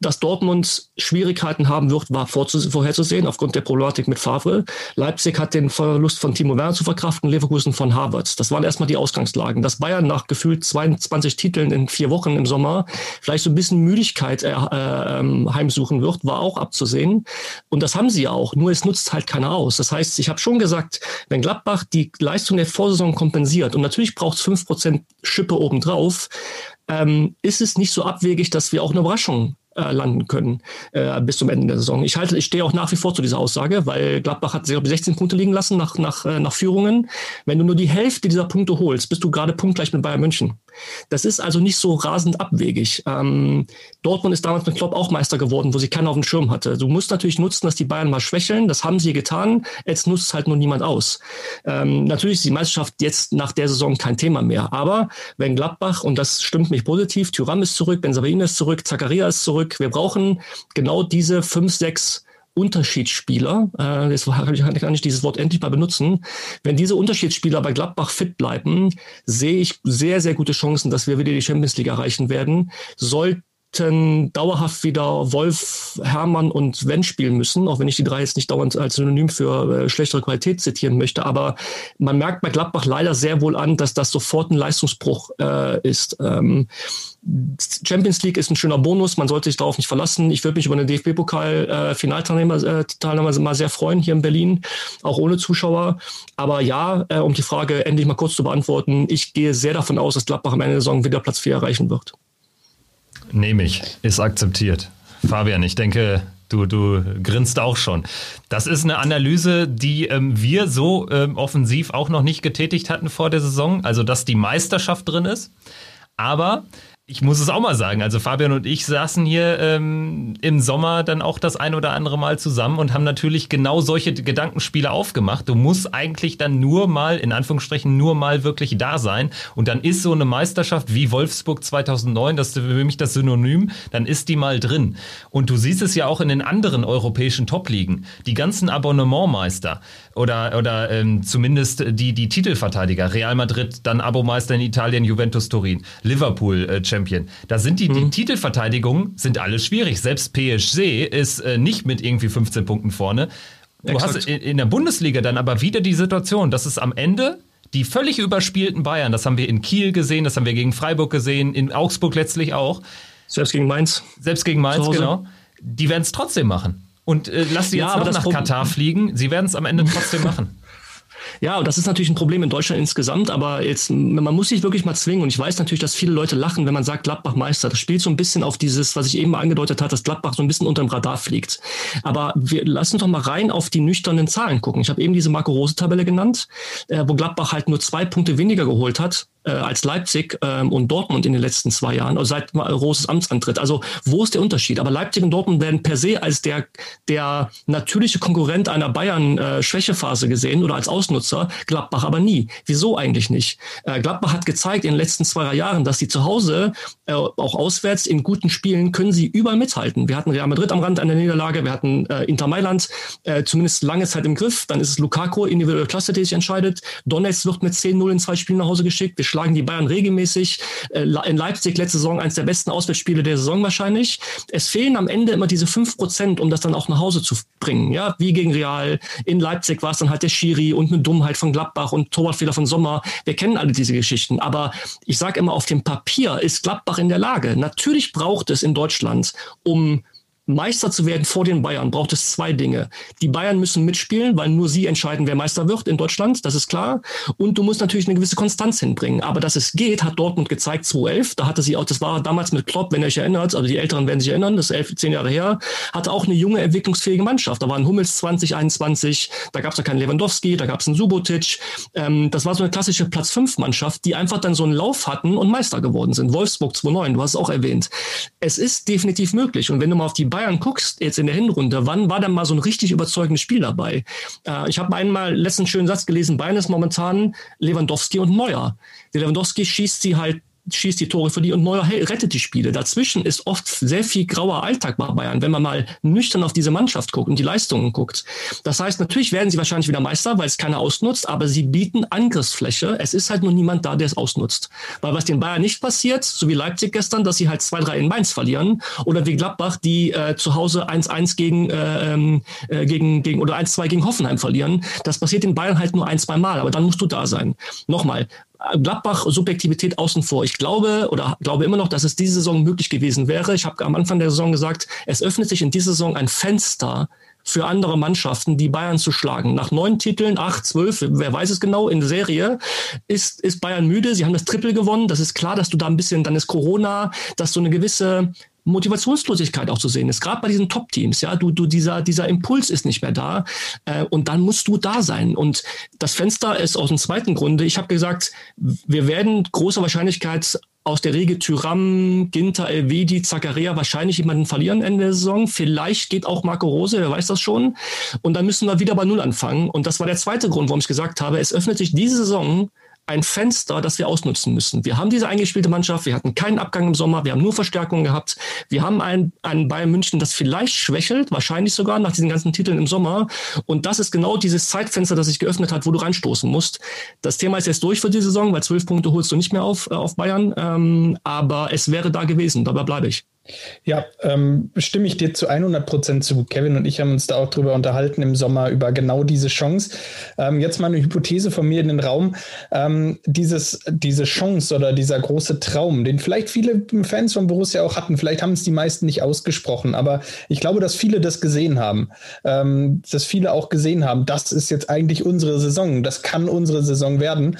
dass Dortmund Schwierigkeiten haben wird, war vorherzusehen aufgrund der Problematik mit Favre. Leipzig hat den Verlust von Timo Werner zu verkraften, Leverkusen von Harvard. Das waren erstmal die Ausgangslagen. Dass Bayern nach gefühlt 22 Titeln in vier Wochen im Sommer vielleicht so ein bisschen Müdigkeit äh, äh, heimsuchen wird, war auch abzusehen. Und das haben sie ja auch. Nur es nutzt halt keiner aus. Das heißt, ich habe schon gesagt, wenn Gladbach die Leistung der Vorsaison kompensiert und natürlich braucht es fünf Prozent Schippe obendrauf, ähm, ist es nicht so abwegig, dass wir auch eine Überraschung äh, landen können äh, bis zum Ende der Saison. Ich halte, ich stehe auch nach wie vor zu dieser Aussage, weil Gladbach hat 16 Punkte liegen lassen nach, nach, äh, nach Führungen. Wenn du nur die Hälfte dieser Punkte holst, bist du gerade punktgleich mit Bayern München. Das ist also nicht so rasend abwegig. Ähm, Dortmund ist damals mit Klopp auch Meister geworden, wo sie keiner auf dem Schirm hatte. Du musst natürlich nutzen, dass die Bayern mal schwächeln. Das haben sie getan. Jetzt nutzt halt nur niemand aus. Ähm, natürlich ist die Meisterschaft jetzt nach der Saison kein Thema mehr. Aber wenn Gladbach, und das stimmt mich positiv, Thuram ist zurück, Benzabain ist zurück, Zakaria ist zurück. Wir brauchen genau diese fünf, sechs Unterschiedsspieler, äh, jetzt kann ich dieses Wort endlich mal benutzen, wenn diese Unterschiedsspieler bei Gladbach fit bleiben, sehe ich sehr, sehr gute Chancen, dass wir wieder die Champions League erreichen werden. Sollte sollten dauerhaft wieder Wolf, Hermann und Wendt spielen müssen, auch wenn ich die drei jetzt nicht dauernd als Synonym für äh, schlechtere Qualität zitieren möchte. Aber man merkt bei Gladbach leider sehr wohl an, dass das sofort ein Leistungsbruch äh, ist. Ähm, Champions League ist ein schöner Bonus, man sollte sich darauf nicht verlassen. Ich würde mich über eine DFB-Pokal-Finalteilnehmer äh, Teilnehmer mal sehr freuen hier in Berlin, auch ohne Zuschauer. Aber ja, äh, um die Frage endlich mal kurz zu beantworten, ich gehe sehr davon aus, dass Gladbach am Ende der Saison wieder Platz 4 erreichen wird. Nehme ich, ist akzeptiert. Fabian, ich denke, Du, du grinst auch schon. Das ist eine Analyse, die ähm, wir so ähm, offensiv auch noch nicht getätigt hatten vor der Saison. Also, dass die Meisterschaft drin ist. Aber ich muss es auch mal sagen, also Fabian und ich saßen hier ähm, im Sommer dann auch das ein oder andere Mal zusammen und haben natürlich genau solche Gedankenspiele aufgemacht. Du musst eigentlich dann nur mal, in Anführungsstrichen, nur mal wirklich da sein. Und dann ist so eine Meisterschaft wie Wolfsburg 2009, das ist für mich das Synonym, dann ist die mal drin. Und du siehst es ja auch in den anderen europäischen Top-Ligen. Die ganzen Abonnementmeister oder, oder ähm, zumindest die, die Titelverteidiger, Real Madrid, dann Abomeister in Italien, Juventus Turin, Liverpool, äh, Champion. Da sind die, mhm. die Titelverteidigungen sind alles schwierig. Selbst PSG ist äh, nicht mit irgendwie 15 Punkten vorne. Du Exakt. hast in, in der Bundesliga dann aber wieder die Situation, dass es am Ende die völlig überspielten Bayern, das haben wir in Kiel gesehen, das haben wir gegen Freiburg gesehen, in Augsburg letztlich auch. Selbst gegen Mainz. Selbst gegen Mainz, genau. Die werden es trotzdem machen. Und äh, lass sie jetzt ja, noch nach Katar fliegen. Sie werden es am Ende trotzdem machen. Ja, und das ist natürlich ein Problem in Deutschland insgesamt, aber jetzt, man muss sich wirklich mal zwingen. Und ich weiß natürlich, dass viele Leute lachen, wenn man sagt Gladbach Meister. Das spielt so ein bisschen auf dieses, was ich eben mal angedeutet habe, dass Gladbach so ein bisschen unter dem Radar fliegt. Aber wir lassen doch mal rein auf die nüchternen Zahlen gucken. Ich habe eben diese Marco Rose Tabelle genannt, äh, wo Gladbach halt nur zwei Punkte weniger geholt hat äh, als Leipzig ähm, und Dortmund in den letzten zwei Jahren, also seit Roses Amtsantritt. Also wo ist der Unterschied? Aber Leipzig und Dortmund werden per se als der, der natürliche Konkurrent einer Bayern-Schwächephase äh, gesehen oder als Ausnutzer, Gladbach aber nie. Wieso eigentlich nicht? Äh, Gladbach hat gezeigt in den letzten zwei Jahren, dass sie zu Hause, äh, auch auswärts in guten Spielen, können sie überall mithalten. Wir hatten Real Madrid am Rand einer Niederlage, wir hatten äh, Inter Mailand äh, zumindest lange Zeit im Griff, dann ist es Lukaku, individuelle Klasse, die sich entscheidet. Donetsk wird mit 10-0 in zwei Spielen nach Hause geschickt. Wir schlagen die Bayern regelmäßig. Äh, in Leipzig letzte Saison eines der besten Auswärtsspiele der Saison wahrscheinlich. Es fehlen am Ende immer diese fünf Prozent, um das dann auch nach Hause zu bringen. Ja, wie gegen Real. In Leipzig war es dann halt der Schiri und eine Dummheit von Gladbach und Torwartfehler von Sommer. Wir kennen alle diese Geschichten. Aber ich sage immer, auf dem Papier ist Gladbach in der Lage. Natürlich braucht es in Deutschland, um Meister zu werden vor den Bayern, braucht es zwei Dinge. Die Bayern müssen mitspielen, weil nur sie entscheiden, wer Meister wird in Deutschland, das ist klar. Und du musst natürlich eine gewisse Konstanz hinbringen. Aber dass es geht, hat Dortmund gezeigt 2011. Da hatte sie auch, das war damals mit Klopp, wenn ihr euch erinnert, also die Älteren werden sich erinnern, das ist elf, zehn Jahre her, hatte auch eine junge, entwicklungsfähige Mannschaft. Da waren Hummels 2021, da gab es ja keinen Lewandowski, da gab es einen Subotic. Ähm, das war so eine klassische Platz 5 Mannschaft, die einfach dann so einen Lauf hatten und Meister geworden sind. Wolfsburg 2009, du hast es auch erwähnt. Es ist definitiv möglich. Und wenn du mal auf die Bayern guckst, jetzt in der Hinrunde, wann war da mal so ein richtig überzeugendes Spiel dabei? Äh, ich habe einmal letzten schönen Satz gelesen, Bayern ist momentan Lewandowski und Neuer. Der Lewandowski schießt sie halt schießt die Tore für die und Neuer rettet die Spiele. Dazwischen ist oft sehr viel grauer Alltag bei Bayern, wenn man mal nüchtern auf diese Mannschaft guckt und die Leistungen guckt. Das heißt, natürlich werden sie wahrscheinlich wieder Meister, weil es keiner ausnutzt, aber sie bieten Angriffsfläche. Es ist halt nur niemand da, der es ausnutzt. Weil was den Bayern nicht passiert, so wie Leipzig gestern, dass sie halt 2-3 in Mainz verlieren oder wie Gladbach, die äh, zu Hause 1-1 gegen, äh, ähm, äh, gegen, gegen oder 1-2 gegen Hoffenheim verlieren. Das passiert den Bayern halt nur ein, zwei Mal, aber dann musst du da sein. Nochmal, Gladbach Subjektivität außen vor. Ich glaube oder glaube immer noch, dass es diese Saison möglich gewesen wäre. Ich habe am Anfang der Saison gesagt, es öffnet sich in dieser Saison ein Fenster für andere Mannschaften, die Bayern zu schlagen. Nach neun Titeln, acht, zwölf, wer weiß es genau, in Serie ist, ist Bayern müde. Sie haben das Triple gewonnen. Das ist klar, dass du da ein bisschen, dann ist Corona, dass du eine gewisse Motivationslosigkeit auch zu sehen ist, gerade bei diesen Top-Teams. Ja, du, du, dieser, dieser Impuls ist nicht mehr da äh, und dann musst du da sein. Und das Fenster ist aus dem zweiten Grunde. Ich habe gesagt, wir werden großer Wahrscheinlichkeit aus der Regel Tyram, Ginter, Elvedi, Zakaria wahrscheinlich jemanden verlieren Ende der Saison. Vielleicht geht auch Marco Rose, wer weiß das schon. Und dann müssen wir wieder bei Null anfangen. Und das war der zweite Grund, warum ich gesagt habe, es öffnet sich diese Saison ein Fenster, das wir ausnutzen müssen. Wir haben diese eingespielte Mannschaft, wir hatten keinen Abgang im Sommer, wir haben nur Verstärkungen gehabt. Wir haben ein, ein Bayern München, das vielleicht schwächelt, wahrscheinlich sogar nach diesen ganzen Titeln im Sommer. Und das ist genau dieses Zeitfenster, das sich geöffnet hat, wo du reinstoßen musst. Das Thema ist jetzt durch für die Saison, weil zwölf Punkte holst du nicht mehr auf, äh, auf Bayern. Ähm, aber es wäre da gewesen, dabei bleibe ich. Ja, ähm, stimme ich dir zu 100 Prozent zu. Kevin und ich haben uns da auch drüber unterhalten im Sommer über genau diese Chance. Ähm, jetzt mal eine Hypothese von mir in den Raum. Ähm, dieses, diese Chance oder dieser große Traum, den vielleicht viele Fans von Borussia auch hatten, vielleicht haben es die meisten nicht ausgesprochen, aber ich glaube, dass viele das gesehen haben. Ähm, dass viele auch gesehen haben, das ist jetzt eigentlich unsere Saison. Das kann unsere Saison werden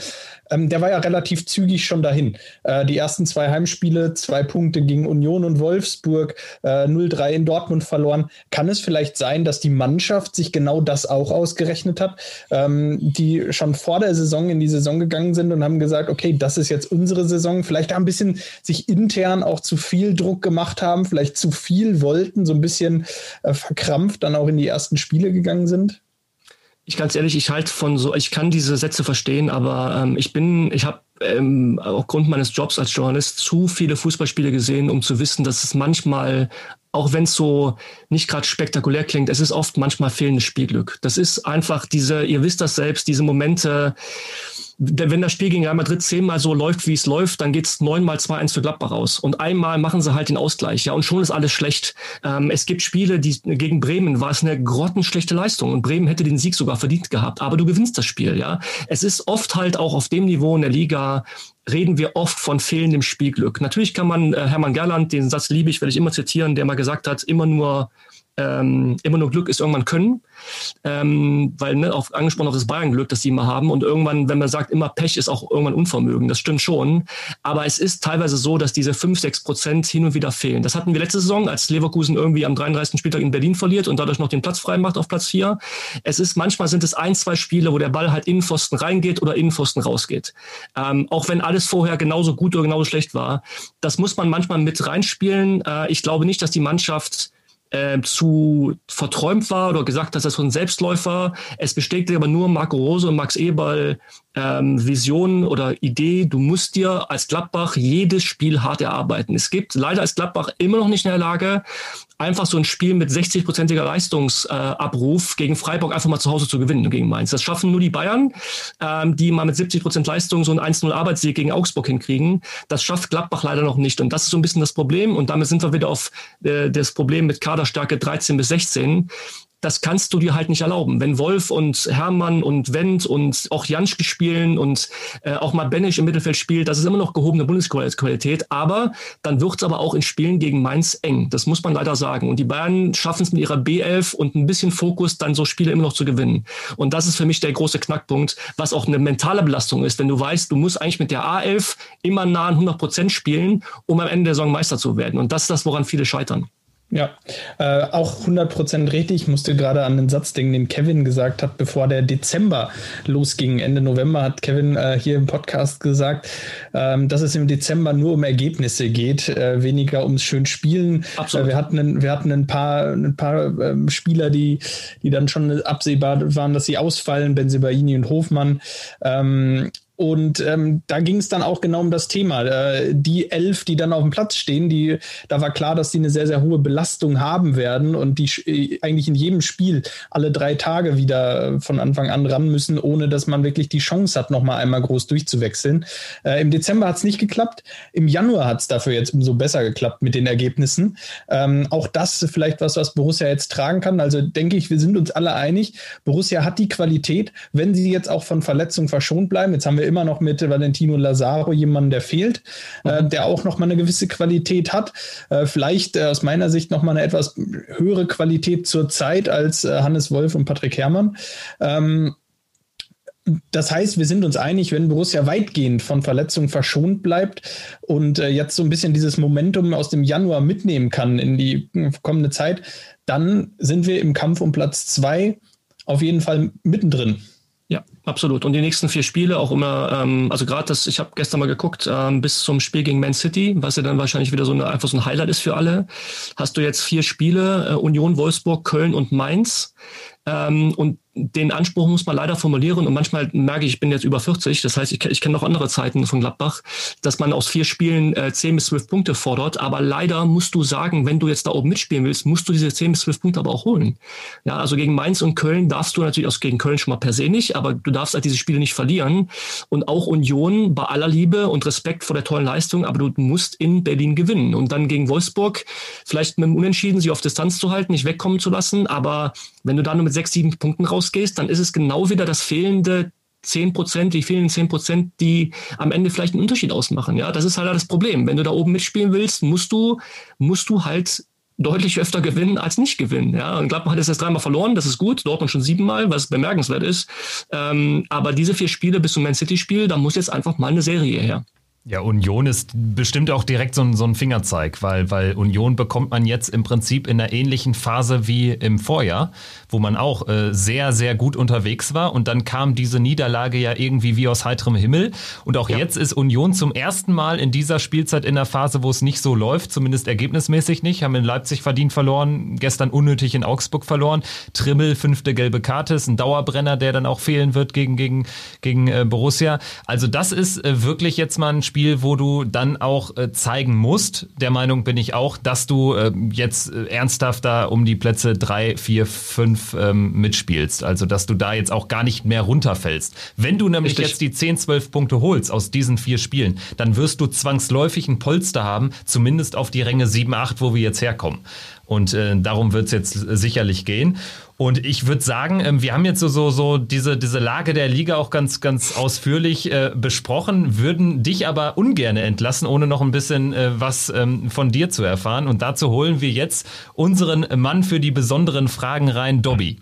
ähm, der war ja relativ zügig schon dahin. Äh, die ersten zwei Heimspiele, zwei Punkte gegen Union und Wolfsburg, äh, 0-3 in Dortmund verloren. Kann es vielleicht sein, dass die Mannschaft sich genau das auch ausgerechnet hat, ähm, die schon vor der Saison in die Saison gegangen sind und haben gesagt, okay, das ist jetzt unsere Saison. Vielleicht ein bisschen sich intern auch zu viel Druck gemacht haben, vielleicht zu viel wollten, so ein bisschen äh, verkrampft dann auch in die ersten Spiele gegangen sind? Ich ganz ehrlich, ich halte von so, ich kann diese Sätze verstehen, aber ähm, ich bin, ich habe ähm, aufgrund meines Jobs als Journalist zu viele Fußballspiele gesehen, um zu wissen, dass es manchmal, auch wenn es so nicht gerade spektakulär klingt, es ist oft manchmal fehlendes Spielglück. Das ist einfach diese, ihr wisst das selbst, diese Momente, wenn das Spiel gegen Real Madrid zehnmal so läuft, wie es läuft, dann geht es neunmal 2-1 für Gladbach raus. Und einmal machen sie halt den Ausgleich, ja, und schon ist alles schlecht. Ähm, es gibt Spiele, die gegen Bremen war es eine grottenschlechte Leistung und Bremen hätte den Sieg sogar verdient gehabt. Aber du gewinnst das Spiel, ja. Es ist oft halt auch auf dem Niveau in der Liga, reden wir oft von fehlendem Spielglück. Natürlich kann man äh, Hermann Gerland, den Satz liebe ich, werde ich immer zitieren, der mal gesagt hat, immer nur ähm, immer nur Glück ist irgendwann Können, ähm, weil ne, auf, angesprochen auf das Bayern-Glück, das sie immer haben und irgendwann, wenn man sagt, immer Pech ist auch irgendwann Unvermögen, das stimmt schon, aber es ist teilweise so, dass diese 5, 6 Prozent hin und wieder fehlen. Das hatten wir letzte Saison, als Leverkusen irgendwie am 33. Spieltag in Berlin verliert und dadurch noch den Platz frei macht auf Platz 4. Es ist, manchmal sind es ein, zwei Spiele, wo der Ball halt Innenpfosten reingeht oder Innenpfosten rausgeht. Ähm, auch wenn alles vorher genauso gut oder genauso schlecht war. Das muss man manchmal mit reinspielen. Äh, ich glaube nicht, dass die Mannschaft äh, zu verträumt war oder gesagt hat, das ist ein Selbstläufer. Es bestätigte aber nur Marco Rose und Max Eberl ähm, Vision oder Idee, du musst dir als Gladbach jedes Spiel hart erarbeiten. Es gibt leider als Gladbach immer noch nicht in der Lage, einfach so ein Spiel mit 60-prozentiger Leistungsabruf äh, gegen Freiburg einfach mal zu Hause zu gewinnen gegen Mainz. Das schaffen nur die Bayern, ähm, die mal mit 70 Prozent Leistung so einen 1-0 Arbeitssieg gegen Augsburg hinkriegen. Das schafft Gladbach leider noch nicht. Und das ist so ein bisschen das Problem. Und damit sind wir wieder auf äh, das Problem mit Kaderstärke 13 bis 16 das kannst du dir halt nicht erlauben. Wenn Wolf und Hermann und Wendt und auch Janschke spielen und äh, auch mal Benisch im Mittelfeld spielt, das ist immer noch gehobene Bundesqualität. Aber dann wird es aber auch in Spielen gegen Mainz eng. Das muss man leider sagen. Und die Bayern schaffen es mit ihrer B11 und ein bisschen Fokus, dann so Spiele immer noch zu gewinnen. Und das ist für mich der große Knackpunkt, was auch eine mentale Belastung ist, wenn du weißt, du musst eigentlich mit der A11 immer nah an 100 Prozent spielen, um am Ende der Saison Meister zu werden. Und das ist das, woran viele scheitern. Ja, äh, auch 100% richtig. Ich musste gerade an den Satz denken, den Kevin gesagt hat, bevor der Dezember losging. Ende November hat Kevin äh, hier im Podcast gesagt, ähm, dass es im Dezember nur um Ergebnisse geht, äh, weniger ums schön Spielen. Absolut. Äh, wir, hatten ein, wir hatten ein paar, ein paar ähm, Spieler, die, die dann schon absehbar waren, dass sie ausfallen, Benzibaini und Hofmann. Ähm, und ähm, da ging es dann auch genau um das Thema. Äh, die elf, die dann auf dem Platz stehen, die, da war klar, dass die eine sehr, sehr hohe Belastung haben werden und die äh, eigentlich in jedem Spiel alle drei Tage wieder von Anfang an ran müssen, ohne dass man wirklich die Chance hat, nochmal einmal groß durchzuwechseln. Äh, Im Dezember hat es nicht geklappt. Im Januar hat es dafür jetzt umso besser geklappt mit den Ergebnissen. Ähm, auch das vielleicht was, was Borussia jetzt tragen kann. Also denke ich, wir sind uns alle einig. Borussia hat die Qualität, wenn sie jetzt auch von Verletzungen verschont bleiben. Jetzt haben wir immer noch mit Valentino Lazaro jemanden, der fehlt, äh, mhm. äh, der auch noch mal eine gewisse Qualität hat. Äh, vielleicht äh, aus meiner Sicht noch mal eine etwas höhere Qualität zur Zeit als äh, Hannes Wolf und Patrick Herrmann. Ähm, das heißt, wir sind uns einig, wenn Borussia weitgehend von Verletzungen verschont bleibt und äh, jetzt so ein bisschen dieses Momentum aus dem Januar mitnehmen kann in die kommende Zeit, dann sind wir im Kampf um Platz zwei auf jeden Fall mittendrin. Ja, absolut. Und die nächsten vier Spiele auch immer, ähm, also gerade das, ich habe gestern mal geguckt, ähm, bis zum Spiel gegen Man City, was ja dann wahrscheinlich wieder so eine, einfach so ein Highlight ist für alle, hast du jetzt vier Spiele, äh, Union, Wolfsburg, Köln und Mainz. Ähm, und den Anspruch muss man leider formulieren und manchmal merke ich, ich bin jetzt über 40, das heißt, ich, ich kenne noch andere Zeiten von Gladbach, dass man aus vier Spielen äh, 10 bis 12 Punkte fordert, aber leider musst du sagen, wenn du jetzt da oben mitspielen willst, musst du diese 10 bis 12 Punkte aber auch holen. Ja, also gegen Mainz und Köln darfst du natürlich, auch gegen Köln schon mal per se nicht, aber du darfst halt diese Spiele nicht verlieren. Und auch Union bei aller Liebe und Respekt vor der tollen Leistung, aber du musst in Berlin gewinnen. Und dann gegen Wolfsburg vielleicht mit dem Unentschieden sie auf Distanz zu halten, nicht wegkommen zu lassen, aber wenn du da nur mit sechs, sieben Punkten rausgehst, dann ist es genau wieder das fehlende 10 Prozent, die fehlenden 10 Prozent, die am Ende vielleicht einen Unterschied ausmachen. Ja, das ist halt das Problem. Wenn du da oben mitspielen willst, musst du, musst du halt deutlich öfter gewinnen als nicht gewinnen. Ja, und Gladbach hat es jetzt dreimal verloren, das ist gut. Dortmund schon siebenmal, was bemerkenswert ist. Ähm, aber diese vier Spiele bis zum Man City Spiel, da muss jetzt einfach mal eine Serie her. Ja, Union ist bestimmt auch direkt so ein, so ein Fingerzeig, weil, weil Union bekommt man jetzt im Prinzip in einer ähnlichen Phase wie im Vorjahr, wo man auch äh, sehr, sehr gut unterwegs war. Und dann kam diese Niederlage ja irgendwie wie aus heiterem Himmel. Und auch ja. jetzt ist Union zum ersten Mal in dieser Spielzeit in einer Phase, wo es nicht so läuft, zumindest ergebnismäßig nicht. Haben in Leipzig verdient verloren, gestern unnötig in Augsburg verloren. Trimmel, fünfte gelbe Karte, ist ein Dauerbrenner, der dann auch fehlen wird gegen, gegen, gegen äh, Borussia. Also das ist äh, wirklich jetzt mal ein Spiel, Spiel, wo du dann auch äh, zeigen musst, der Meinung bin ich auch, dass du äh, jetzt äh, ernsthaft da um die Plätze drei, vier, fünf ähm, mitspielst. Also, dass du da jetzt auch gar nicht mehr runterfällst. Wenn du nämlich Richtig. jetzt die 10, 12 Punkte holst aus diesen vier Spielen, dann wirst du zwangsläufig ein Polster haben, zumindest auf die Ränge 7, 8, wo wir jetzt herkommen. Und äh, darum wird es jetzt sicherlich gehen. Und ich würde sagen, ähm, wir haben jetzt so, so, so diese, diese Lage der Liga auch ganz, ganz ausführlich äh, besprochen, würden dich aber ungern entlassen, ohne noch ein bisschen äh, was ähm, von dir zu erfahren. Und dazu holen wir jetzt unseren Mann für die besonderen Fragen rein, Dobby.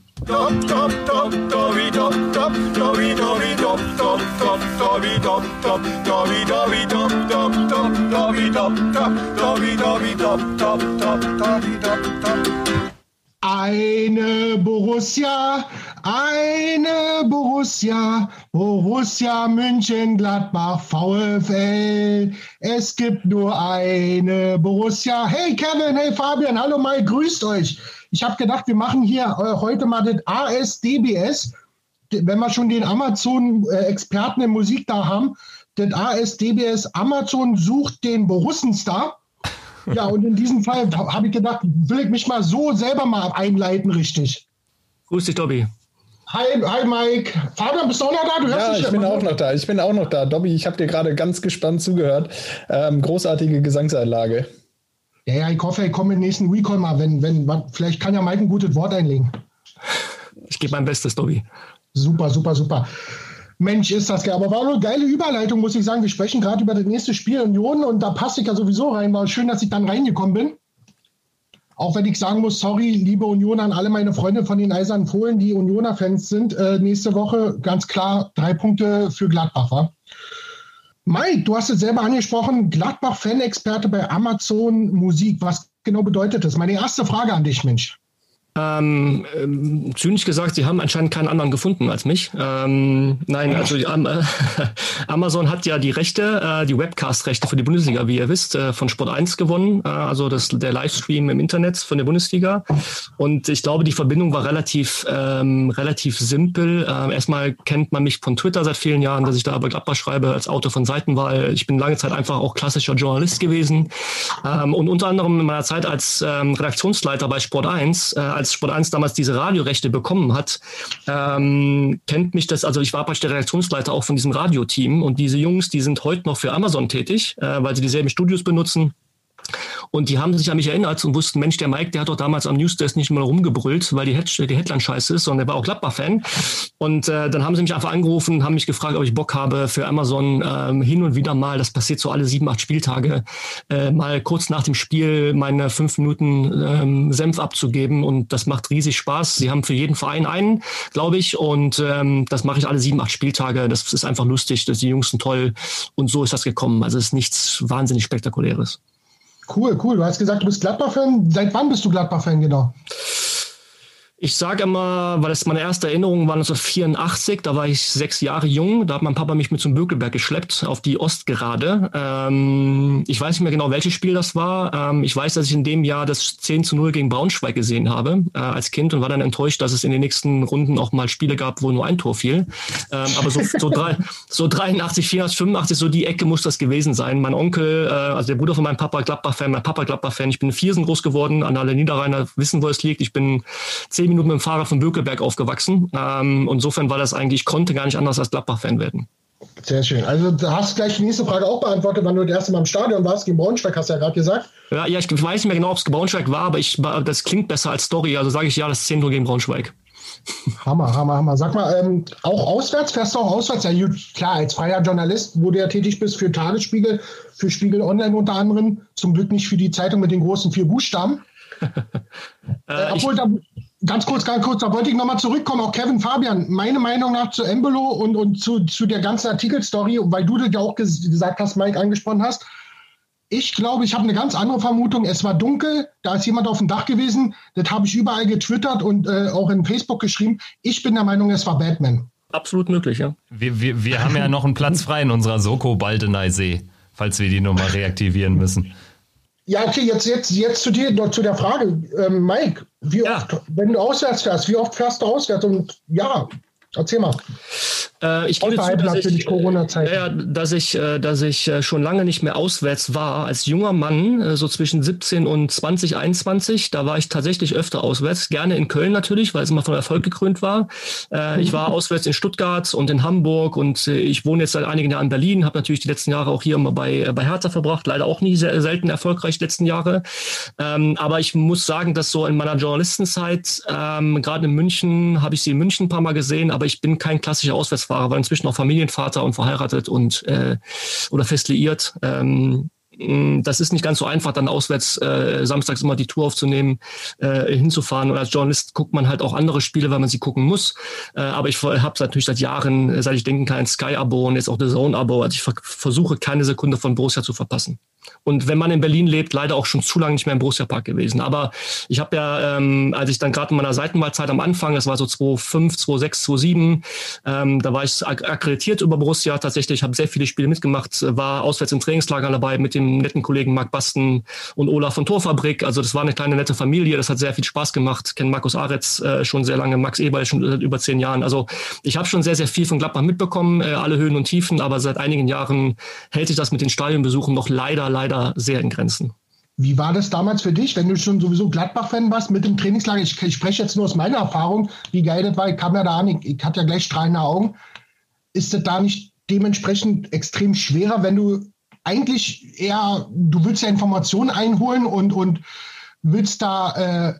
Eine Borussia, eine Borussia, Borussia München-Gladbach VfL. Es gibt nur eine Borussia. Hey Kevin, hey Fabian, hallo Mike, grüßt euch. Ich habe gedacht, wir machen hier äh, heute mal das ASDBS. Wenn wir schon den Amazon-Experten in Musik da haben, das ASDBS Amazon sucht den Borussenstar. Ja, und in diesem Fall habe ich gedacht, will ich mich mal so selber mal einleiten, richtig. Grüß dich, Dobby. Hi, hi Mike. Fabian, bist du auch noch da? Du ja, ich bin auch noch da. Ich bin auch noch da. Dobby, ich habe dir gerade ganz gespannt zugehört. Ähm, großartige Gesangseinlage. Ja, ja, ich hoffe, ich komme im nächsten Recall mal, wenn, wenn, vielleicht kann ja Mike ein gutes Wort einlegen. Ich gebe mein Bestes, Dobby. Super, super, super. Mensch, ist das geil. Aber war eine geile Überleitung, muss ich sagen. Wir sprechen gerade über das nächste Spiel Union und da passe ich ja sowieso rein. War schön, dass ich dann reingekommen bin. Auch wenn ich sagen muss, sorry, liebe Union, an alle meine Freunde von den Eisernen Fohlen, die Unioner-Fans sind. Äh, nächste Woche ganz klar drei Punkte für Gladbach. Wa? Mike, du hast es selber angesprochen, Gladbach-Fan-Experte bei Amazon Musik. Was genau bedeutet das? Meine erste Frage an dich, Mensch. Ähm, ähm, zynisch gesagt, sie haben anscheinend keinen anderen gefunden als mich. Ähm, nein, also die, äh, Amazon hat ja die Rechte, äh, die Webcast-Rechte für die Bundesliga, wie ihr wisst, äh, von Sport 1 gewonnen. Äh, also das, der Livestream im Internet von der Bundesliga. Und ich glaube, die Verbindung war relativ, ähm, relativ simpel. Ähm, erstmal kennt man mich von Twitter seit vielen Jahren, dass ich da aber Gladbach schreibe als Autor von Seitenwahl. Ich bin lange Zeit einfach auch klassischer Journalist gewesen. Ähm, und unter anderem in meiner Zeit als Redaktionsleiter bei Sport 1, äh, als Sport 1 damals diese Radiorechte bekommen hat, ähm, kennt mich das, also ich war praktisch der Redaktionsleiter auch von diesem Radioteam und diese Jungs, die sind heute noch für Amazon tätig, äh, weil sie dieselben Studios benutzen und die haben sich an mich erinnert und wussten, Mensch, der Mike, der hat doch damals am Newsdesk nicht mal rumgebrüllt, weil die, Head die Headline scheiße ist, sondern der war auch Gladbach-Fan. Und äh, dann haben sie mich einfach angerufen, haben mich gefragt, ob ich Bock habe für Amazon ähm, hin und wieder mal, das passiert so alle sieben, acht Spieltage, äh, mal kurz nach dem Spiel meine fünf Minuten ähm, Senf abzugeben. Und das macht riesig Spaß. Sie haben für jeden Verein einen, glaube ich. Und ähm, das mache ich alle sieben, acht Spieltage. Das ist einfach lustig, dass die Jungs sind toll. Und so ist das gekommen. Also es ist nichts wahnsinnig Spektakuläres. Cool, cool. Du hast gesagt, du bist Gladbach-Fan. Seit wann bist du Gladbach-Fan genau? Ich sage immer, weil das meine erste Erinnerung war 1984, da war ich sechs Jahre jung, da hat mein Papa mich mit zum Bökelberg geschleppt auf die Ostgerade. Ähm, ich weiß nicht mehr genau, welches Spiel das war. Ähm, ich weiß, dass ich in dem Jahr das 10 zu 0 gegen Braunschweig gesehen habe äh, als Kind und war dann enttäuscht, dass es in den nächsten Runden auch mal Spiele gab, wo nur ein Tor fiel. Ähm, aber so, so, drei, so 83, 84, 85, so die Ecke muss das gewesen sein. Mein Onkel, äh, also der Bruder von meinem Papa, Gladbach-Fan, mein Papa Gladbach-Fan. Ich bin in Viersen groß geworden, an alle Niederrheiner wissen, wo es liegt. Ich bin zehn Minuten mit dem Fahrrad von Bökelberg aufgewachsen. Ähm, insofern war das eigentlich, ich konnte gar nicht anders als Gladbach-Fan werden. Sehr schön. Also du hast gleich die nächste Frage auch beantwortet, wann du das erste Mal im Stadion warst, gegen Braunschweig, hast du ja gerade gesagt. Ja, ja, ich weiß nicht mehr genau, ob es Braunschweig war, aber ich, das klingt besser als Story. Also sage ich ja, das 10 Uhr gegen Braunschweig. Hammer, Hammer, Hammer. Sag mal, ähm, auch auswärts, fährst du auch auswärts? Ja, klar, als freier Journalist, wo du ja tätig bist für Tagesspiegel, für Spiegel Online unter anderem, zum Glück nicht für die Zeitung mit den großen vier Buchstaben. äh, obwohl, da, ganz kurz, ganz kurz, da wollte ich nochmal zurückkommen, auch Kevin Fabian, meine Meinung nach zu Embolo und, und zu, zu der ganzen Artikelstory, weil du das ja auch gesagt hast, Mike, angesprochen hast. Ich glaube, ich habe eine ganz andere Vermutung. Es war dunkel, da ist jemand auf dem Dach gewesen. Das habe ich überall getwittert und äh, auch in Facebook geschrieben. Ich bin der Meinung, es war Batman. Absolut möglich, ja. Wir, wir, wir haben ja noch einen Platz frei in unserer Soko Baldeneysee, falls wir die Nummer reaktivieren müssen. Ja, okay, jetzt, jetzt, jetzt zu dir, zu der Frage, ähm, Mike, wie ja. oft, wenn du auswärts fährst, wie oft fährst du auswärts? Und ja, erzähl mal. Äh, ich gebe zu, dass ich, ja, dass ich, äh, dass ich äh, schon lange nicht mehr auswärts war. Als junger Mann, äh, so zwischen 17 und 20, 21, da war ich tatsächlich öfter auswärts. Gerne in Köln natürlich, weil es immer von Erfolg gekrönt war. Ich war auswärts in Stuttgart und in Hamburg und ich wohne jetzt seit einigen Jahren in Berlin, habe natürlich die letzten Jahre auch hier immer bei, bei Hertha verbracht. Leider auch nie sehr selten erfolgreich die letzten Jahre. Ähm, aber ich muss sagen, dass so in meiner Journalistenzeit, ähm, gerade in München, habe ich sie in München ein paar Mal gesehen, aber ich bin kein klassischer Auswärtsfahrer Fahrer, war inzwischen auch Familienvater und verheiratet und äh, oder fest liiert. Ähm, das ist nicht ganz so einfach, dann auswärts äh, samstags immer die Tour aufzunehmen, äh, hinzufahren. Und als Journalist guckt man halt auch andere Spiele, weil man sie gucken muss. Äh, aber ich habe natürlich seit Jahren, seit ich denken kann, Sky-Abo und jetzt auch The Zone-Abo. Also ich ver versuche keine Sekunde von Borussia zu verpassen. Und wenn man in Berlin lebt, leider auch schon zu lange nicht mehr im Borussia Park gewesen. Aber ich habe ja, ähm, als ich dann gerade in meiner Seitenwahlzeit am Anfang, das war so 2005, 2006, 2007, ähm, da war ich akkreditiert über Borussia tatsächlich, habe sehr viele Spiele mitgemacht, war auswärts im Trainingslager dabei mit dem netten Kollegen Marc Basten und Olaf von Torfabrik. Also das war eine kleine nette Familie, das hat sehr viel Spaß gemacht. Kenne Markus Aretz äh, schon sehr lange, Max Eberl schon seit über zehn Jahren. Also ich habe schon sehr, sehr viel von Gladbach mitbekommen, äh, alle Höhen und Tiefen, aber seit einigen Jahren hält sich das mit den Stadionbesuchen noch leider, leider sehr in Grenzen. Wie war das damals für dich, wenn du schon sowieso Gladbach-Fan warst mit dem Trainingslager? Ich, ich, spreche jetzt nur aus meiner Erfahrung, wie geil das war. Ich kam ja da an, ich, ich hatte ja gleich strahlende Augen. Ist das da nicht dementsprechend extrem schwerer, wenn du eigentlich eher, du willst ja Informationen einholen und, und willst da äh,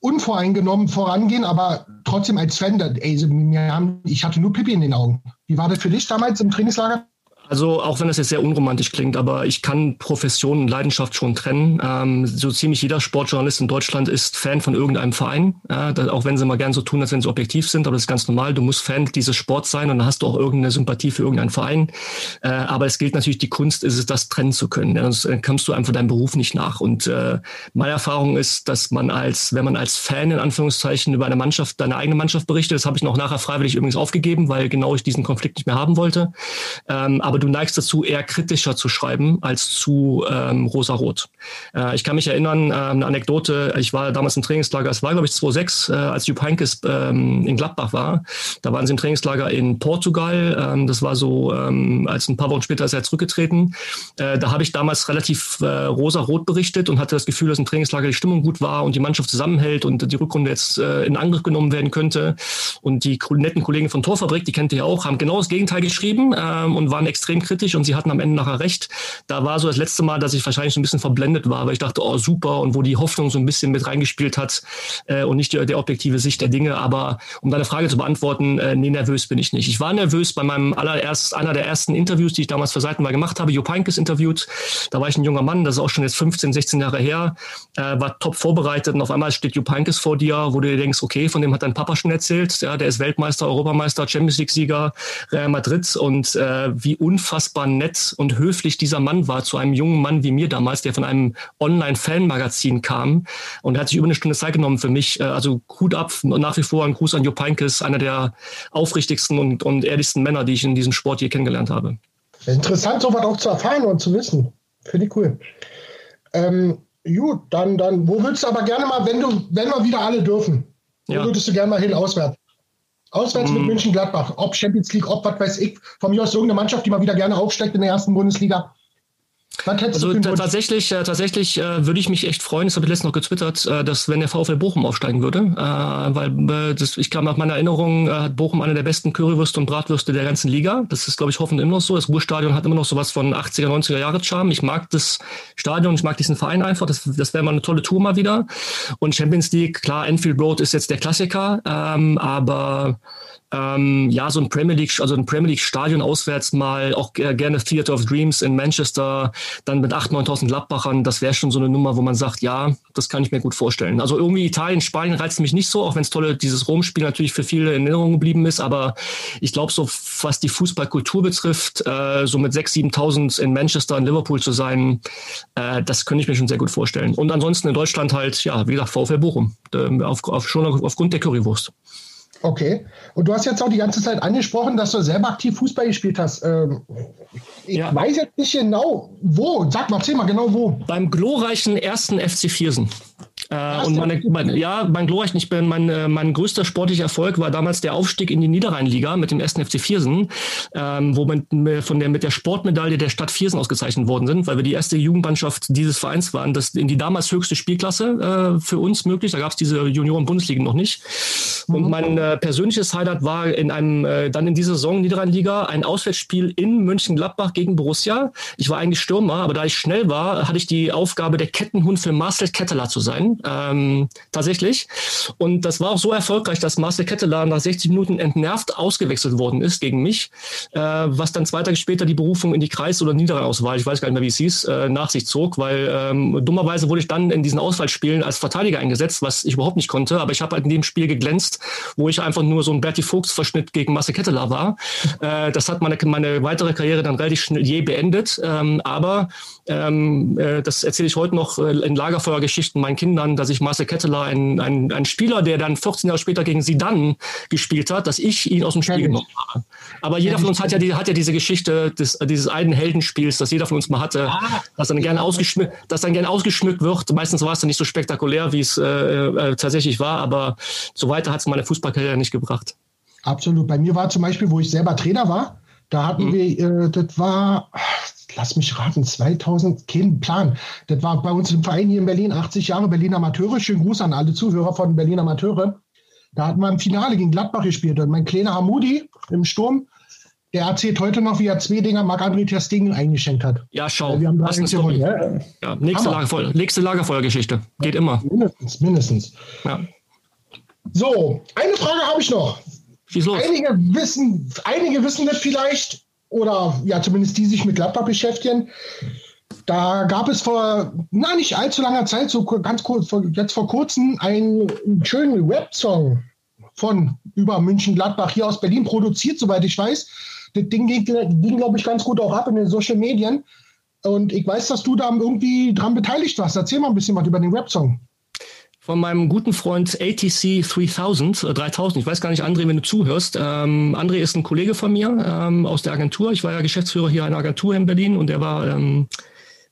unvoreingenommen vorangehen, aber trotzdem als Fan, ey, ich hatte nur Pipi in den Augen. Wie war das für dich damals im Trainingslager? Also auch wenn das jetzt sehr unromantisch klingt, aber ich kann Profession und Leidenschaft schon trennen. Ähm, so ziemlich jeder Sportjournalist in Deutschland ist Fan von irgendeinem Verein, äh, da, auch wenn sie mal gern so tun, als wenn sie objektiv sind, aber das ist ganz normal. Du musst Fan dieses Sports sein und dann hast du auch irgendeine Sympathie für irgendeinen Verein. Äh, aber es gilt natürlich, die Kunst ist es, das trennen zu können. Ja, sonst äh, kommst du einfach deinem Beruf nicht nach. Und äh, meine Erfahrung ist, dass man als, wenn man als Fan in Anführungszeichen über eine Mannschaft, deine eigene Mannschaft berichtet, das habe ich noch nachher freiwillig übrigens aufgegeben, weil genau ich diesen Konflikt nicht mehr haben wollte. Ähm, aber aber du neigst dazu, eher kritischer zu schreiben als zu ähm, rosarot. Äh, ich kann mich erinnern, äh, eine Anekdote, ich war damals im Trainingslager, es war glaube ich 2006, äh, als Jupp Heynckes ähm, in Gladbach war. Da waren sie im Trainingslager in Portugal. Ähm, das war so, ähm, als ein paar Wochen später ist er zurückgetreten. Äh, da habe ich damals relativ äh, rosarot berichtet und hatte das Gefühl, dass im Trainingslager die Stimmung gut war und die Mannschaft zusammenhält und die Rückrunde jetzt äh, in Angriff genommen werden könnte. Und die netten Kollegen von Torfabrik, die kennt ihr auch, haben genau das Gegenteil geschrieben ähm, und waren extrem extrem kritisch und sie hatten am Ende nachher recht. Da war so das letzte Mal, dass ich wahrscheinlich so ein bisschen verblendet war, weil ich dachte, oh super, und wo die Hoffnung so ein bisschen mit reingespielt hat äh, und nicht die, der objektive Sicht der Dinge. Aber um deine Frage zu beantworten, äh, nee, nervös bin ich nicht. Ich war nervös bei meinem allererst, einer der ersten Interviews, die ich damals für Seitenwahl gemacht habe, Jupp interviewt. Da war ich ein junger Mann, das ist auch schon jetzt 15, 16 Jahre her, äh, war top vorbereitet und auf einmal steht Jupp vor dir, wo du dir denkst, okay, von dem hat dein Papa schon erzählt, ja, der ist Weltmeister, Europameister, Champions League-Sieger, Real Madrid und äh, wie un unfassbar nett und höflich dieser Mann war zu einem jungen Mann wie mir damals, der von einem Online-Fan-Magazin kam und er hat sich über eine Stunde Zeit genommen für mich. Äh, also Hut ab, nach wie vor ein Gruß an Jo Peinkes, einer der aufrichtigsten und, und ehrlichsten Männer, die ich in diesem Sport je kennengelernt habe. Interessant, sowas auch zu erfahren und zu wissen. Finde ich cool. Ähm, gut, dann, dann, wo würdest du aber gerne mal, wenn du, wenn wir wieder alle dürfen, wo ja. würdest du gerne mal hin, auswärts? Auswärts mit München Gladbach, ob Champions League, ob was weiß ich, von mir aus irgendeine Mannschaft, die mal wieder gerne aufsteigt in der ersten Bundesliga. Also tatsächlich, äh, tatsächlich äh, würde ich mich echt freuen, das habe ich letztens noch getwittert, äh, dass wenn der VfL Bochum aufsteigen würde, äh, weil äh, das, ich kam nach meiner Erinnerung, äh, hat Bochum eine der besten Currywürste und Bratwürste der ganzen Liga. Das ist, glaube ich, hoffentlich immer noch so. Das Ruhrstadion hat immer noch sowas von 80er, 90er Jahre Charme. Ich mag das Stadion, ich mag diesen Verein einfach. Das, das wäre mal eine tolle Tour mal wieder. Und Champions League, klar, Enfield Road ist jetzt der Klassiker, ähm, aber ähm, ja, so ein Premier League, also ein Premier League Stadion auswärts mal, auch gerne Theater of Dreams in Manchester, dann mit 8.000, 9.000 Gladbachern, das wäre schon so eine Nummer, wo man sagt, ja, das kann ich mir gut vorstellen. Also irgendwie Italien, Spanien reizt mich nicht so, auch wenn es tolle, dieses Rom-Spiel natürlich für viele in Erinnerung geblieben ist, aber ich glaube, so was die Fußballkultur betrifft, äh, so mit 6.000, 7.000 in Manchester und Liverpool zu sein, äh, das könnte ich mir schon sehr gut vorstellen. Und ansonsten in Deutschland halt, ja, wie gesagt, VfL Bochum, äh, auf, auf, schon aufgrund der Currywurst. Okay. Und du hast jetzt auch die ganze Zeit angesprochen, dass du selber aktiv Fußball gespielt hast. Ähm, ich ja. weiß jetzt nicht genau, wo. Sag mal, erzähl mal genau wo. Beim glorreichen ersten FC Viersen. Äh, und meine, meine, ja, mein glorreich, ich bin, mein, äh, mein größter sportlicher Erfolg war damals der Aufstieg in die Niederrheinliga mit dem ersten FC Viersen, ähm, wo wir von der, mit der Sportmedaille der Stadt Viersen ausgezeichnet worden sind, weil wir die erste Jugendmannschaft dieses Vereins waren. Das in die damals höchste Spielklasse äh, für uns möglich. Da gab es diese Junioren-Bundesliga noch nicht. Und mhm. mein äh, persönliches Highlight war in einem, äh, dann in dieser Saison Niederrheinliga ein Auswärtsspiel in Mönchengladbach gegen Borussia. Ich war eigentlich Stürmer, aber da ich schnell war, hatte ich die Aufgabe, der Kettenhund für Marcel Ketteler zu sein ähm, tatsächlich. Und das war auch so erfolgreich, dass Marcel Ketteler nach 60 Minuten entnervt ausgewechselt worden ist gegen mich, äh, was dann zwei Tage später die Berufung in die Kreis- oder Niederrheinauswahl, ich weiß gar nicht mehr, wie es hieß, äh, nach sich zog, weil ähm, dummerweise wurde ich dann in diesen Auswahlspielen als Verteidiger eingesetzt, was ich überhaupt nicht konnte, aber ich habe halt in dem Spiel geglänzt, wo ich einfach nur so ein Bertie Fuchs-Verschnitt gegen Marcel Ketteler war. Äh, das hat meine, meine weitere Karriere dann relativ schnell je beendet, ähm, aber ähm, äh, das erzähle ich heute noch äh, in Lagerfeuergeschichten meinen Kindern, dass ich Marcel Ketteler, ein, ein, ein Spieler, der dann 14 Jahre später gegen Sidan gespielt hat, dass ich ihn aus dem Spiel genommen habe. Aber jeder von uns hat ja, die, hat ja diese Geschichte des, dieses alten Heldenspiels, das jeder von uns mal hatte, ah, das dann gerne ausgeschmückt, das dann gerne ausgeschmückt wird. Meistens war es dann nicht so spektakulär, wie es äh, äh, tatsächlich war, aber so weiter hat es meine Fußballkarriere nicht gebracht. Absolut. Bei mir war zum Beispiel, wo ich selber Trainer war, da hatten mhm. wir, äh, das war, lass mich raten, 2000, kein Plan. Das war bei uns im Verein hier in Berlin, 80 Jahre Berlin Amateure. Schönen Gruß an alle Zuhörer von Berlin Amateure. Da hatten wir im Finale gegen Gladbach gespielt und mein kleiner Hamudi im Sturm, der erzählt heute noch, wie er zwei Dinger Marc-André Ter eingeschenkt hat. Ja, schau. Wir haben das gewonnen, ja. ja, nächste, Lagerfeuer, nächste Lagerfeuergeschichte. Geht ja, immer. Mindestens, mindestens. Ja. So, eine Frage habe ich noch. Einige wissen, einige wissen das vielleicht, oder ja, zumindest die sich mit Gladbach beschäftigen. Da gab es vor, na, nicht allzu langer Zeit, so ganz kurz, jetzt vor kurzem, einen schönen Rap-Song von über München Gladbach hier aus Berlin produziert, soweit ich weiß. Das Ding ging, ging glaube ich, ganz gut auch ab in den Social Medien. Und ich weiß, dass du da irgendwie dran beteiligt warst. Erzähl mal ein bisschen was über den Rap-Song von meinem guten Freund ATC 3000, 3000. Ich weiß gar nicht, André, wenn du zuhörst. Ähm, André ist ein Kollege von mir ähm, aus der Agentur. Ich war ja Geschäftsführer hier einer Agentur in Berlin und er war ähm,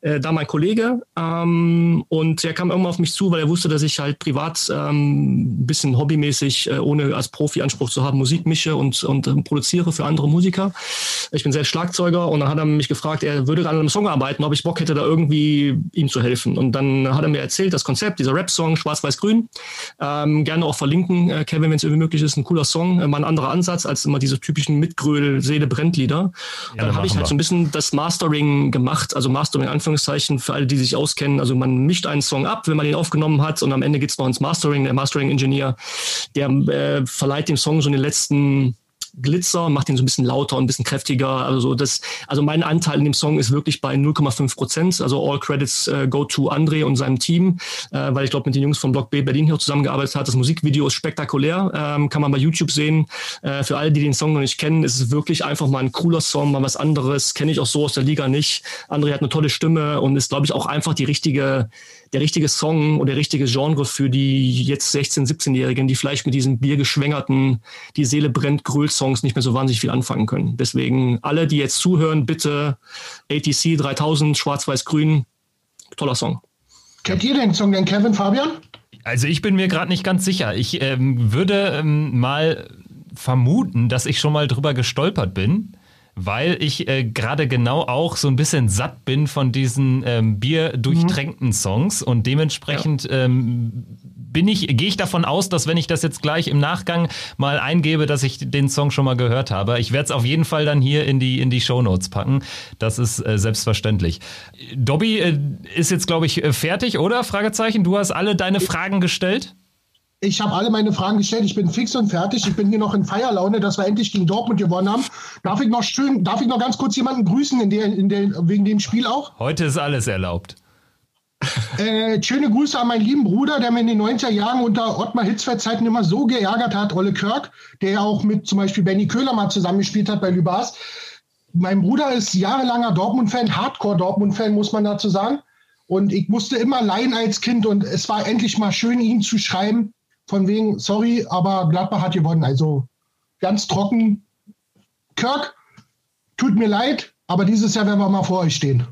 äh, da mein Kollege ähm, und er kam irgendwann auf mich zu, weil er wusste, dass ich halt privat ähm, ein bisschen hobbymäßig, äh, ohne als Profi Anspruch zu haben, Musik mische und, und äh, produziere für andere Musiker. Ich bin selbst Schlagzeuger und dann hat er mich gefragt, er würde an einem Song arbeiten, ob ich Bock hätte, da irgendwie ihm zu helfen. Und dann hat er mir erzählt, das Konzept, dieser Rap-Song, Schwarz-Weiß-Grün, ähm, gerne auch verlinken, äh, Kevin, wenn es irgendwie möglich ist, ein cooler Song, äh, mal ein anderer Ansatz als immer diese typischen Mitgröl, Seele brennt Lieder. Ja, dann habe ich halt wir. so ein bisschen das Mastering gemacht, also Mastering Anführungszeichen Anführungszeichen, für alle, die sich auskennen. Also man mischt einen Song ab, wenn man ihn aufgenommen hat und am Ende geht es noch ins Mastering. Der Mastering-Ingenieur, der äh, verleiht dem Song so den letzten Glitzer, macht ihn so ein bisschen lauter und ein bisschen kräftiger. Also das, also mein Anteil in dem Song ist wirklich bei 0,5 Prozent. Also all credits äh, go to André und seinem Team, äh, weil ich glaube, mit den Jungs von Block B Berlin hier zusammengearbeitet hat. Das Musikvideo ist spektakulär, ähm, kann man bei YouTube sehen. Äh, für alle, die den Song noch nicht kennen, ist es wirklich einfach mal ein cooler Song, mal was anderes. Kenne ich auch so aus der Liga nicht. André hat eine tolle Stimme und ist, glaube ich, auch einfach die richtige der richtige Song oder der richtige Genre für die jetzt 16-, 17-Jährigen, die vielleicht mit diesen biergeschwängerten, die Seele brennt, Gröl-Songs nicht mehr so wahnsinnig viel anfangen können. Deswegen alle, die jetzt zuhören, bitte ATC 3000, Schwarz-Weiß-Grün, toller Song. Kennt ihr den Song denn, Kevin, Fabian? Also ich bin mir gerade nicht ganz sicher. Ich ähm, würde ähm, mal vermuten, dass ich schon mal drüber gestolpert bin weil ich äh, gerade genau auch so ein bisschen satt bin von diesen ähm, bierdurchtränkten mhm. Songs und dementsprechend ja. ähm, bin ich, gehe ich davon aus, dass wenn ich das jetzt gleich im Nachgang mal eingebe, dass ich den Song schon mal gehört habe. Ich werde es auf jeden Fall dann hier in die, in die Show Notes packen. Das ist äh, selbstverständlich. Dobby äh, ist jetzt, glaube ich, äh, fertig, oder? Fragezeichen. Du hast alle deine Fragen gestellt? Ich habe alle meine Fragen gestellt. Ich bin fix und fertig. Ich bin hier noch in Feierlaune, dass wir endlich gegen Dortmund gewonnen haben. Darf ich noch schön, darf ich noch ganz kurz jemanden grüßen in der, in der, wegen dem Spiel auch? Heute ist alles erlaubt. Äh, schöne Grüße an meinen lieben Bruder, der mir in den 90er Jahren unter Ottmar Hitzfeld Zeiten immer so geärgert hat, Olle Kirk, der ja auch mit zum Beispiel Benny Köhler mal zusammengespielt hat bei Lübars. Mein Bruder ist jahrelanger Dortmund-Fan, Hardcore-Dortmund-Fan, muss man dazu sagen. Und ich musste immer leihen als Kind und es war endlich mal schön, ihm zu schreiben, von wegen, sorry, aber Gladbach hat gewonnen. Also ganz trocken. Kirk, tut mir leid, aber dieses Jahr werden wir mal vor euch stehen.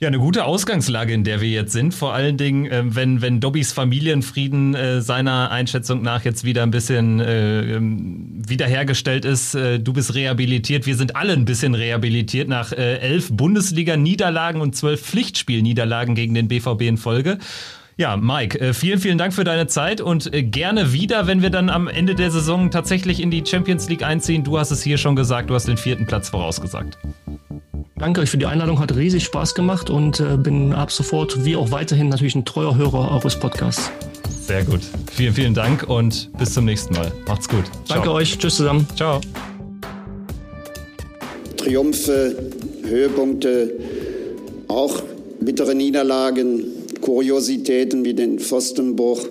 Ja, eine gute Ausgangslage, in der wir jetzt sind. Vor allen Dingen, äh, wenn, wenn Dobbys Familienfrieden äh, seiner Einschätzung nach jetzt wieder ein bisschen äh, ähm, wiederhergestellt ist. Äh, du bist rehabilitiert. Wir sind alle ein bisschen rehabilitiert nach äh, elf Bundesliga-Niederlagen und zwölf Pflichtspiel-Niederlagen gegen den BVB in Folge. Ja, Mike, äh, vielen, vielen Dank für deine Zeit und äh, gerne wieder, wenn wir dann am Ende der Saison tatsächlich in die Champions League einziehen. Du hast es hier schon gesagt, du hast den vierten Platz vorausgesagt. Danke euch für die Einladung, hat riesig Spaß gemacht und äh, bin ab sofort wie auch weiterhin natürlich ein treuer Hörer eures Podcasts. Sehr gut. Vielen, vielen Dank und bis zum nächsten Mal. Macht's gut. Ciao. Danke euch. Tschüss zusammen. Ciao. Triumphe, Höhepunkte, auch bittere Niederlagen Kuriositäten wie den Pfostenbruch